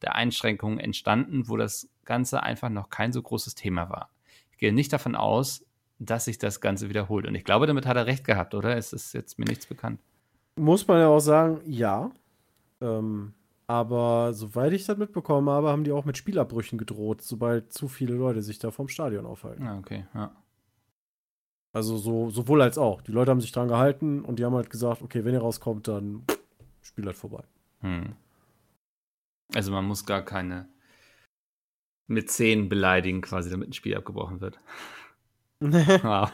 der Einschränkungen entstanden, wo das Ganze einfach noch kein so großes Thema war. Ich gehe nicht davon aus, dass sich das Ganze wiederholt. Und ich glaube, damit hat er recht gehabt, oder? Es ist jetzt mir nichts bekannt. Muss man ja auch sagen, ja. Ähm, aber soweit ich das mitbekommen habe, haben die auch mit Spielabbrüchen gedroht, sobald zu viele Leute sich da vom Stadion aufhalten. Ah, okay, ja. Also so, sowohl als auch. Die Leute haben sich dran gehalten und die haben halt gesagt, okay, wenn ihr rauskommt, dann Spiel halt vorbei. Hm. Also man muss gar keine mit 10 beleidigen, quasi, damit ein Spiel abgebrochen wird. Wow.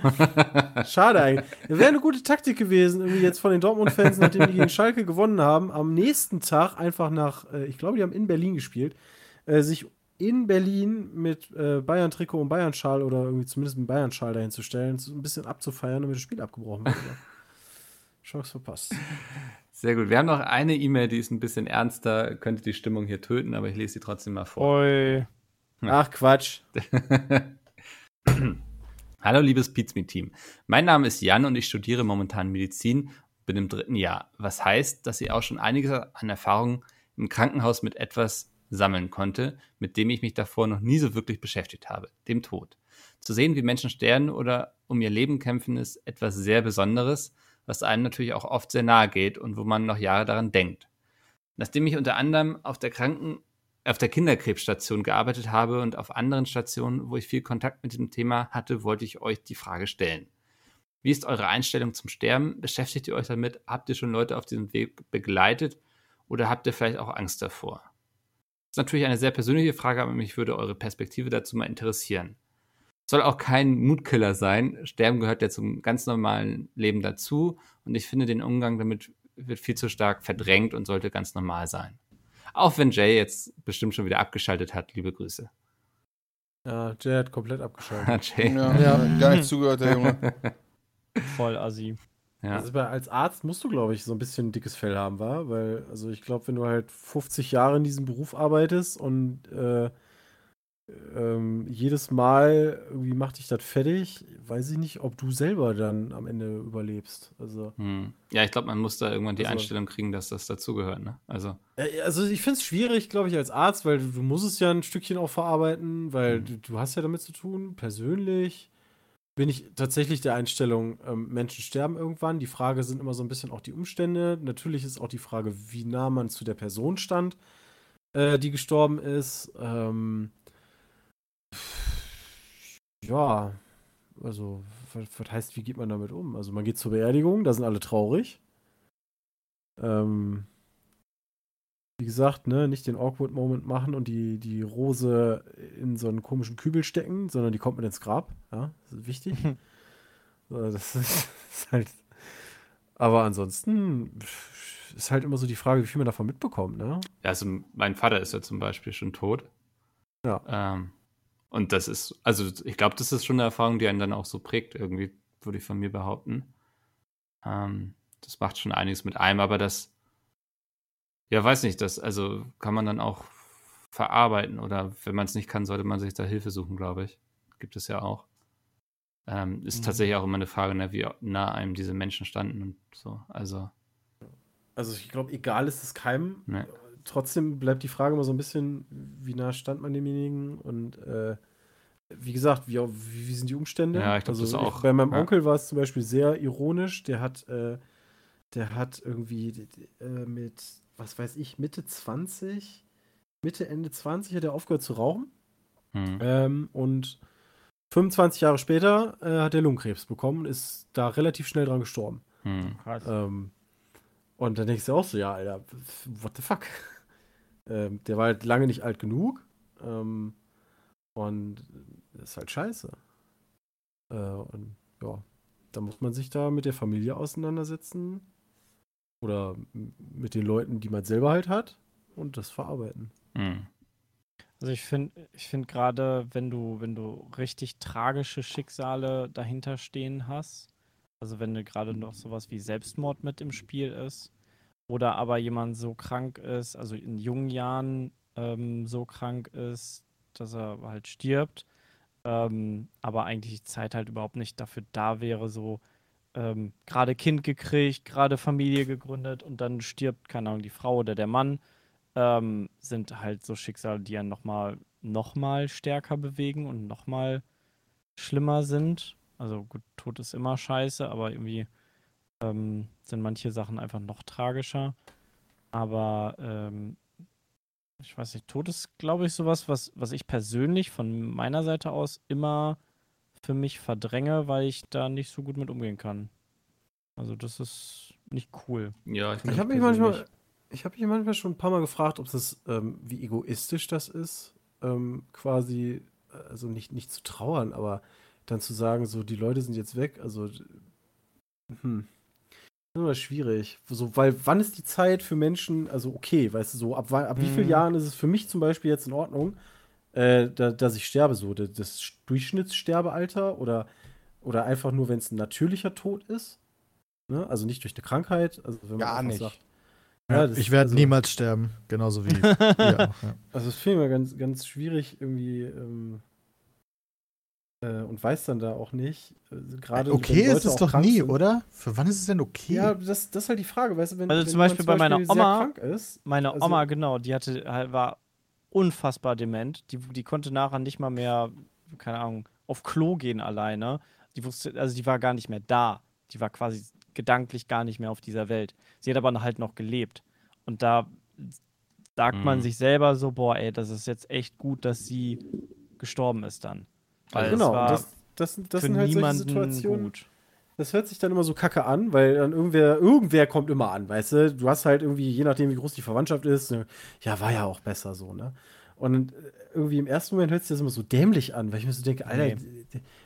Schade eigentlich. Wäre eine gute Taktik gewesen, irgendwie jetzt von den Dortmund-Fans, nachdem die gegen Schalke gewonnen haben, am nächsten Tag einfach nach, äh, ich glaube, die haben in Berlin gespielt, äh, sich in Berlin mit äh, Bayern-Trikot und Bayern-Schal oder irgendwie zumindest mit Bayern-Schal dahin zu stellen, so ein bisschen abzufeiern, damit das Spiel abgebrochen wird. Chance verpasst. Sehr gut. Wir haben noch eine E-Mail, die ist ein bisschen ernster, könnte die Stimmung hier töten, aber ich lese sie trotzdem mal vor. Oi. Ach Quatsch. Hallo liebes Pizmeet-Team. Mein Name ist Jan und ich studiere momentan Medizin, bin im dritten Jahr. Was heißt, dass ich auch schon einiges an Erfahrung im Krankenhaus mit etwas sammeln konnte, mit dem ich mich davor noch nie so wirklich beschäftigt habe, dem Tod. Zu sehen, wie Menschen sterben oder um ihr Leben kämpfen, ist etwas sehr Besonderes, was einem natürlich auch oft sehr nahe geht und wo man noch Jahre daran denkt. Nachdem ich unter anderem auf der Kranken auf der Kinderkrebsstation gearbeitet habe und auf anderen Stationen, wo ich viel Kontakt mit dem Thema hatte, wollte ich euch die Frage stellen. Wie ist eure Einstellung zum Sterben? Beschäftigt ihr euch damit? Habt ihr schon Leute auf diesem Weg begleitet oder habt ihr vielleicht auch Angst davor? Ist natürlich eine sehr persönliche Frage, aber mich würde eure Perspektive dazu mal interessieren. Soll auch kein Mutkiller sein. Sterben gehört ja zum ganz normalen Leben dazu und ich finde, den Umgang damit wird viel zu stark verdrängt und sollte ganz normal sein. Auch wenn Jay jetzt bestimmt schon wieder abgeschaltet hat. Liebe Grüße. Ja, Jay hat komplett abgeschaltet. Jay. Ja, ja. gar nicht zugehört, der Junge. Voll assi. Ja. Also als Arzt musst du, glaube ich, so ein bisschen ein dickes Fell haben, war, weil, also ich glaube, wenn du halt 50 Jahre in diesem Beruf arbeitest und äh, ähm, jedes Mal irgendwie macht dich das fertig, weiß ich nicht, ob du selber dann am Ende überlebst. Also, Hm. Ja, ich glaube, man muss da irgendwann die Also- Einstellung kriegen, dass das dazugehört. Ne? Also, also ich finde es schwierig, glaube ich, als Arzt, weil du, du musst es ja ein Stückchen auch verarbeiten, weil du, du hast ja damit zu tun. Persönlich bin ich tatsächlich der Einstellung, ähm, Menschen sterben irgendwann. Die Frage sind immer so ein bisschen auch die Umstände. Natürlich ist auch die Frage, wie nah man zu der Person stand, äh, die gestorben ist. Ähm, ja, also, was, heißt, wie geht man damit um? Also, man geht zur Beerdigung, da sind alle traurig. Ähm, wie gesagt, ne, nicht den Awkward Moment machen und die, die Rose in so einen komischen Kübel stecken, sondern die kommt mit ins Grab. Ja, das ist wichtig. so, das ist, ist halt. Aber ansonsten ist halt immer so die Frage, wie viel man davon mitbekommt, ne? ja, also mein Vater ist ja zum Beispiel schon tot. Ja. Ähm, und das ist, also ich glaube, das ist schon eine Erfahrung, die einen dann auch so prägt, irgendwie, würde ich von mir behaupten. Ähm, das macht schon einiges mit einem, aber das, ja, weiß nicht, das, also kann man dann auch verarbeiten oder wenn man es nicht kann, sollte man sich da Hilfe suchen, glaube ich. Gibt es ja auch. Ähm, ist Mhm. tatsächlich auch immer eine Frage, ne, wie nah einem diese Menschen standen und so. Also, Also ich glaube, egal ist es keinem. ne. Trotzdem bleibt die Frage immer so ein bisschen, wie nah stand man demjenigen und äh, wie gesagt, wie, wie, sind die Umstände? Ja, ich glaub, also das auch. bei meinem Ja. Onkel war es zum Beispiel sehr ironisch. Der hat, äh, der hat irgendwie äh, mit, was weiß ich, Mitte 20, Mitte, Ende 20 hat er aufgehört zu rauchen. Hm. Ähm, und 25 Jahre später äh, hat er Lungenkrebs bekommen und ist da relativ schnell dran gestorben. Hm. Krass. Ähm, und dann denkst du auch so, ja, Alter, what the fuck? ähm, der war halt lange nicht alt genug. Ähm, und das ist halt scheiße. Äh, und ja, da muss man sich da mit der Familie auseinandersetzen. Oder mit den Leuten, die man selber halt hat. Und das verarbeiten. Hm. Also ich finde, ich finde gerade, wenn du, wenn du richtig tragische Schicksale dahinter stehen hast, also wenn du gerade noch sowas wie Selbstmord mit im Spiel ist, oder aber jemand so krank ist, also in jungen Jahren ähm, so krank ist, dass er halt stirbt, ähm, aber eigentlich die Zeit halt überhaupt nicht dafür da wäre, so ähm, gerade Kind gekriegt, gerade Familie gegründet und dann stirbt, keine Ahnung, die Frau oder der Mann ähm, sind halt so Schicksale, die einen nochmal noch mal stärker bewegen und nochmal schlimmer sind. Also gut, Tod ist immer scheiße, aber irgendwie ähm, sind manche Sachen einfach noch tragischer. Aber ähm, ich weiß nicht, Tod ist, glaube ich, sowas, was, was ich persönlich von meiner Seite aus immer für mich verdränge, weil ich da nicht so gut mit umgehen kann. Also das ist nicht cool. Ja, ich, Ich habe mich manchmal, ich habe mich manchmal schon ein paar Mal gefragt, ob das, ähm, wie egoistisch das ist, ähm, quasi, äh, also nicht, nicht zu trauern, aber dann zu sagen, so die Leute sind jetzt weg, also hm. Das ist immer schwierig. So, weil wann ist die Zeit für Menschen, also okay, weißt du, so ab, wann- ab wie vielen Mhm. Jahren ist es für mich zum Beispiel jetzt in Ordnung, äh, da, dass ich sterbe, so das, Durchschnittssterbealter oder, oder einfach nur, wenn es ein natürlicher Tod ist? Ne? Also nicht durch eine Krankheit. Also wenn man Gar nicht. Sagt, Ja, Ja, das- ich werde also- niemals sterben, genauso wie auch. Ja. Also es finde ich mir ganz, ganz schwierig irgendwie ähm, äh, und weiß dann da auch nicht. äh, Gerade okay ist es doch nie, sind. oder? Für wann ist es denn okay? Ja, das, das ist halt die Frage, weißt du, wenn, Also wenn zum Beispiel bei meiner Oma- krank ist. Meine Also- Oma, genau, die hatte halt, war unfassbar dement. Die, die konnte nachher nicht mal mehr, keine Ahnung, auf Klo gehen alleine. Die wusste, also die war gar nicht mehr da. Die war quasi gedanklich gar nicht mehr auf dieser Welt. Sie hat aber halt noch gelebt. Und da sagt man Mhm. sich selber so, boah, ey, das ist jetzt echt gut, dass sie gestorben ist dann. Weil genau, es war das, das, das für sind halt solche niemanden Situationen. gut. Das hört sich dann immer so kacke an, weil dann irgendwer, irgendwer kommt immer an, weißt du? Du hast halt irgendwie, je nachdem, wie groß die Verwandtschaft ist, ne, ja, war ja auch besser so, ne? Und äh, irgendwie im ersten Moment hört sich das immer so dämlich an, weil ich mir so denke, Alter, Nee.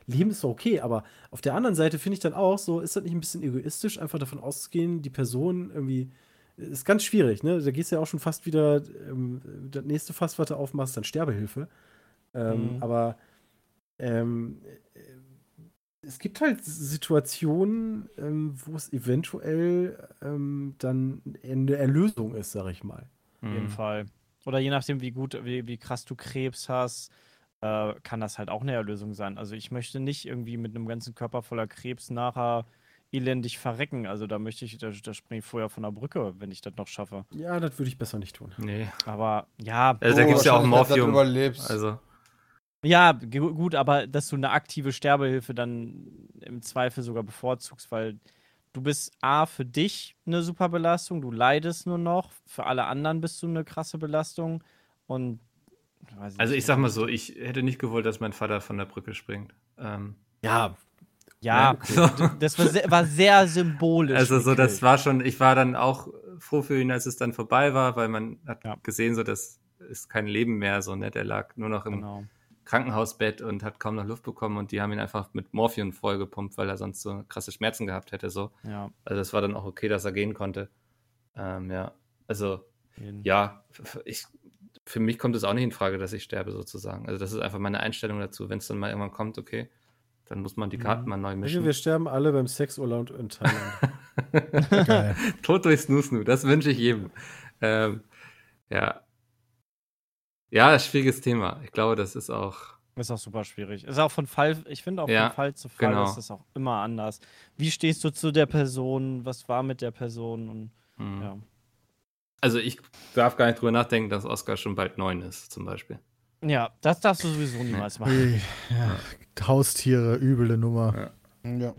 Leben ist doch okay, aber auf der anderen Seite finde ich dann auch so, ist das nicht ein bisschen egoistisch, einfach davon auszugehen, die Person irgendwie, ist ganz schwierig, ne? Da gehst du ja auch schon fast wieder, ähm, das nächste Fass, was du aufmachst, dann Sterbehilfe. Ähm, Mhm. Aber ähm, äh, es gibt halt Situationen, ähm, wo es eventuell ähm, dann eine Erlösung ist, sag ich mal. Auf jeden Mhm. Fall. Oder je nachdem, wie gut, wie, wie krass du Krebs hast, äh, kann das halt auch eine Erlösung sein. Also ich möchte nicht irgendwie mit einem ganzen Körper voller Krebs nachher elendig verrecken. Also da möchte ich, da, da springe ich vorher von der Brücke, wenn ich das noch schaffe. Ja, das würde ich besser nicht tun. Nee. Aber ja, Also da Oh, gibt es ja auch Morphium. überlebst. Also, ja, gu- gut, aber dass du eine aktive Sterbehilfe dann im Zweifel sogar bevorzugst, weil du bist A für dich eine super Belastung, du leidest nur noch, für alle anderen bist du eine krasse Belastung und weiß also ich sag mal so, ich hätte nicht gewollt, dass mein Vater von der Brücke springt. Ähm, Ja, Ja, d- das war sehr, war sehr symbolisch. also so, das war schon, ich war dann auch froh für ihn, als es dann vorbei war, weil man hat Ja. gesehen, so das ist kein Leben mehr, so, ne? Der lag nur noch im Genau. Krankenhausbett und hat kaum noch Luft bekommen und die haben ihn einfach mit Morphium vollgepumpt, weil er sonst so krasse Schmerzen gehabt hätte, so. Ja, Also es war dann auch okay, dass er gehen konnte. Ähm, ja, also jeden. ja, ich, für mich kommt es auch nicht in Frage, dass ich sterbe sozusagen. Also das ist einfach meine Einstellung dazu. Wenn es dann mal irgendwann kommt, okay, dann muss man die Karten mal neu mischen. wir sterben alle beim Sexurlaub in Thailand. Tod durch Snoo Snoo, das wünsche ich jedem. Ähm, ja. Ja, schwieriges Thema. Ich glaube, das ist auch. Ist auch super schwierig. Ist auch von Fall, ich finde auch Ja, von Fall zu Fall genau. ist das auch immer anders. Wie stehst du zu der Person? Was war mit der Person? Und Hm. ja. Also ich darf gar nicht drüber nachdenken, dass Oscar schon bald neun ist, zum Beispiel. Ja, das darfst du sowieso niemals machen. Ja. Haustiere, üble Nummer. Ja.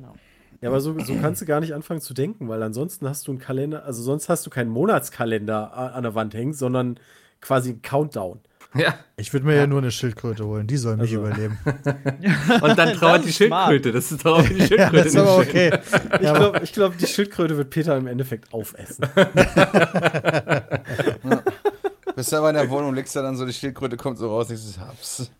ja, aber so, so kannst du gar nicht anfangen zu denken, weil ansonsten hast du einen Kalender, also sonst hast du keinen Monatskalender an der Wand hängen, sondern quasi einen Countdown. Ja. Ich würde mir ja. nur eine Schildkröte holen, die soll mich Also. überleben. Und dann trauert die ist smart. Schildkröte. Das ist doch auch die ja, Schildkröte. das ist aber okay. Ich Ja, glaube, ich glaub, die Schildkröte wird Peter im Endeffekt aufessen. Bist aber in der Wohnung, legst da dann so, die Schildkröte kommt so raus, ich so, hab's.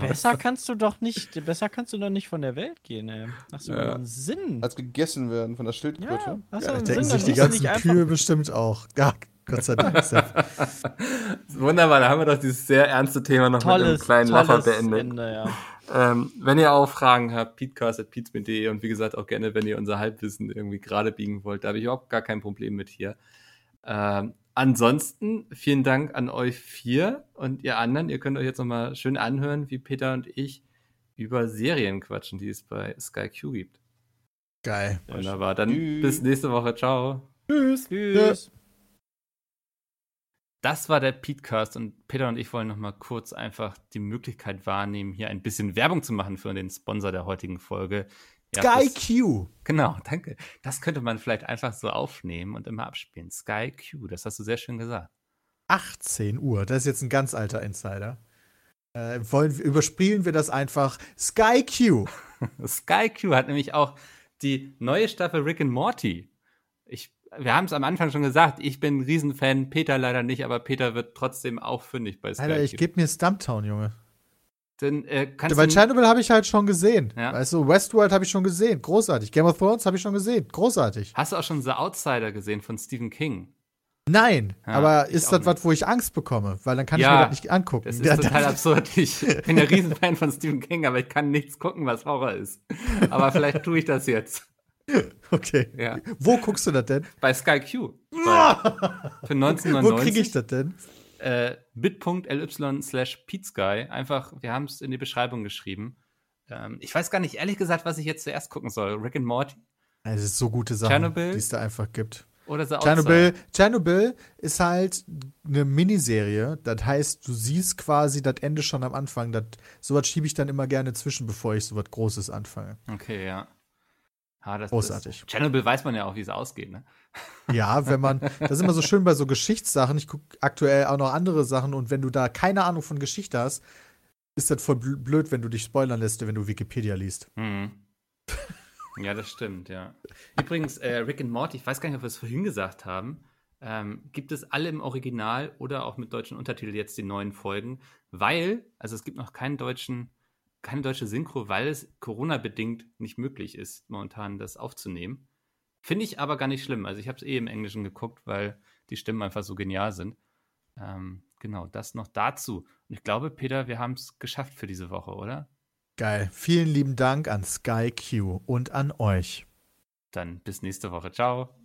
Besser kannst du doch nicht, besser kannst du doch nicht von der Welt gehen, ey. Hast du Ja. einen Sinn? Als gegessen werden von der Schildkröte. Ja, hast du einen Denken Sinn, sich die du ganzen Kühe bestimmt auch. Ja, Gott sei Dank. Sepp. Wunderbar, da haben wir doch dieses sehr ernste Thema noch mit einem Tolles, kleinen Lacher tolles beendet. Ende, ja. Ähm, wenn ihr auch Fragen habt, peatcast.peatsmit.de und wie gesagt auch gerne, wenn ihr unser Halbwissen irgendwie gerade biegen wollt, da habe ich überhaupt gar kein Problem mit hier. Ähm, ansonsten vielen Dank an euch vier und ihr anderen. Ihr könnt euch jetzt nochmal schön anhören, wie Peter und ich über Serien quatschen, die es bei Sky Q gibt. Geil. Wunderbar. Dann Tschüss. bis nächste Woche. Ciao. Tschüss. Tschüss. Das war der Petecast und Peter und ich wollen noch mal kurz einfach die Möglichkeit wahrnehmen, hier ein bisschen Werbung zu machen für den Sponsor der heutigen Folge. Ja, Sky das- Q. Genau, danke. Das könnte man vielleicht einfach so aufnehmen und immer abspielen. Sky Q, das hast du sehr schön gesagt. 18 Uhr. Das ist jetzt ein ganz alter Insider. Äh, wollen, überspielen wir das einfach. Sky Q. Sky Q hat nämlich auch die neue Staffel Rick and Morty. Wir haben es am Anfang schon gesagt, ich bin ein Riesenfan, Peter leider nicht, aber Peter wird trotzdem auch fündig bei Sky Alter, ich gebe mir Stumptown, Junge. Dann, äh, kannst Weil Chernobyl habe ich halt schon gesehen. Ja. Weißt du, Westworld habe ich schon gesehen. Großartig. Game of Thrones habe ich schon gesehen. Großartig. hast du auch schon The Outsider gesehen von Stephen King? Nein, Ja, aber ist das was, wo ich Angst bekomme? Weil dann kann Ja, ich mir das nicht angucken. Das ist Ja, total das- absurd. Ich bin ein Riesenfan von Stephen King, aber ich kann nichts gucken, was Horror ist. Aber vielleicht tue ich das jetzt. okay. Ja. Wo guckst du das denn? Bei Sky Q. Für 1999. Wo kriege ich das denn? äh, bit.ly slash peatsguy. Einfach, wir haben es in die Beschreibung geschrieben. Ähm, ich weiß gar nicht, ehrlich gesagt, was ich jetzt zuerst gucken soll. Rick and Morty Es ist so gute Sachen, die es da einfach gibt. oder The Outsider? Chernobyl, Chernobyl ist halt eine Miniserie. Das heißt, du siehst quasi das Ende schon am Anfang. Das, sowas schiebe ich dann immer gerne zwischen, bevor ich sowas Großes anfange. Okay, ja. Ja das, Großartig. Das, Chernobyl weiß man ja auch, wie es ausgeht, ne? Ja, wenn man, das ist immer so schön bei so Geschichtssachen. Ich gucke aktuell auch noch andere Sachen und wenn du da keine Ahnung von Geschichte hast, ist das voll bl- blöd, wenn du dich spoilern lässt, wenn du Wikipedia liest. Mhm. Ja, das stimmt, ja. Übrigens, äh, Rick and Morty, ich weiß gar nicht, ob wir es vorhin gesagt haben, ähm, gibt es alle im Original oder auch mit deutschen Untertiteln jetzt die neuen Folgen, weil, also es gibt noch keinen deutschen, keine deutsche Synchro, weil es Corona-bedingt nicht möglich ist, momentan das aufzunehmen. Finde ich aber gar nicht schlimm. Also ich habe es eh im Englischen geguckt, weil die Stimmen einfach so genial sind. Ähm, genau, das noch dazu. Und ich glaube, Peter, wir haben es geschafft für diese Woche, oder? Geil. Vielen lieben Dank an Sky Q und an euch. Dann bis nächste Woche. Ciao.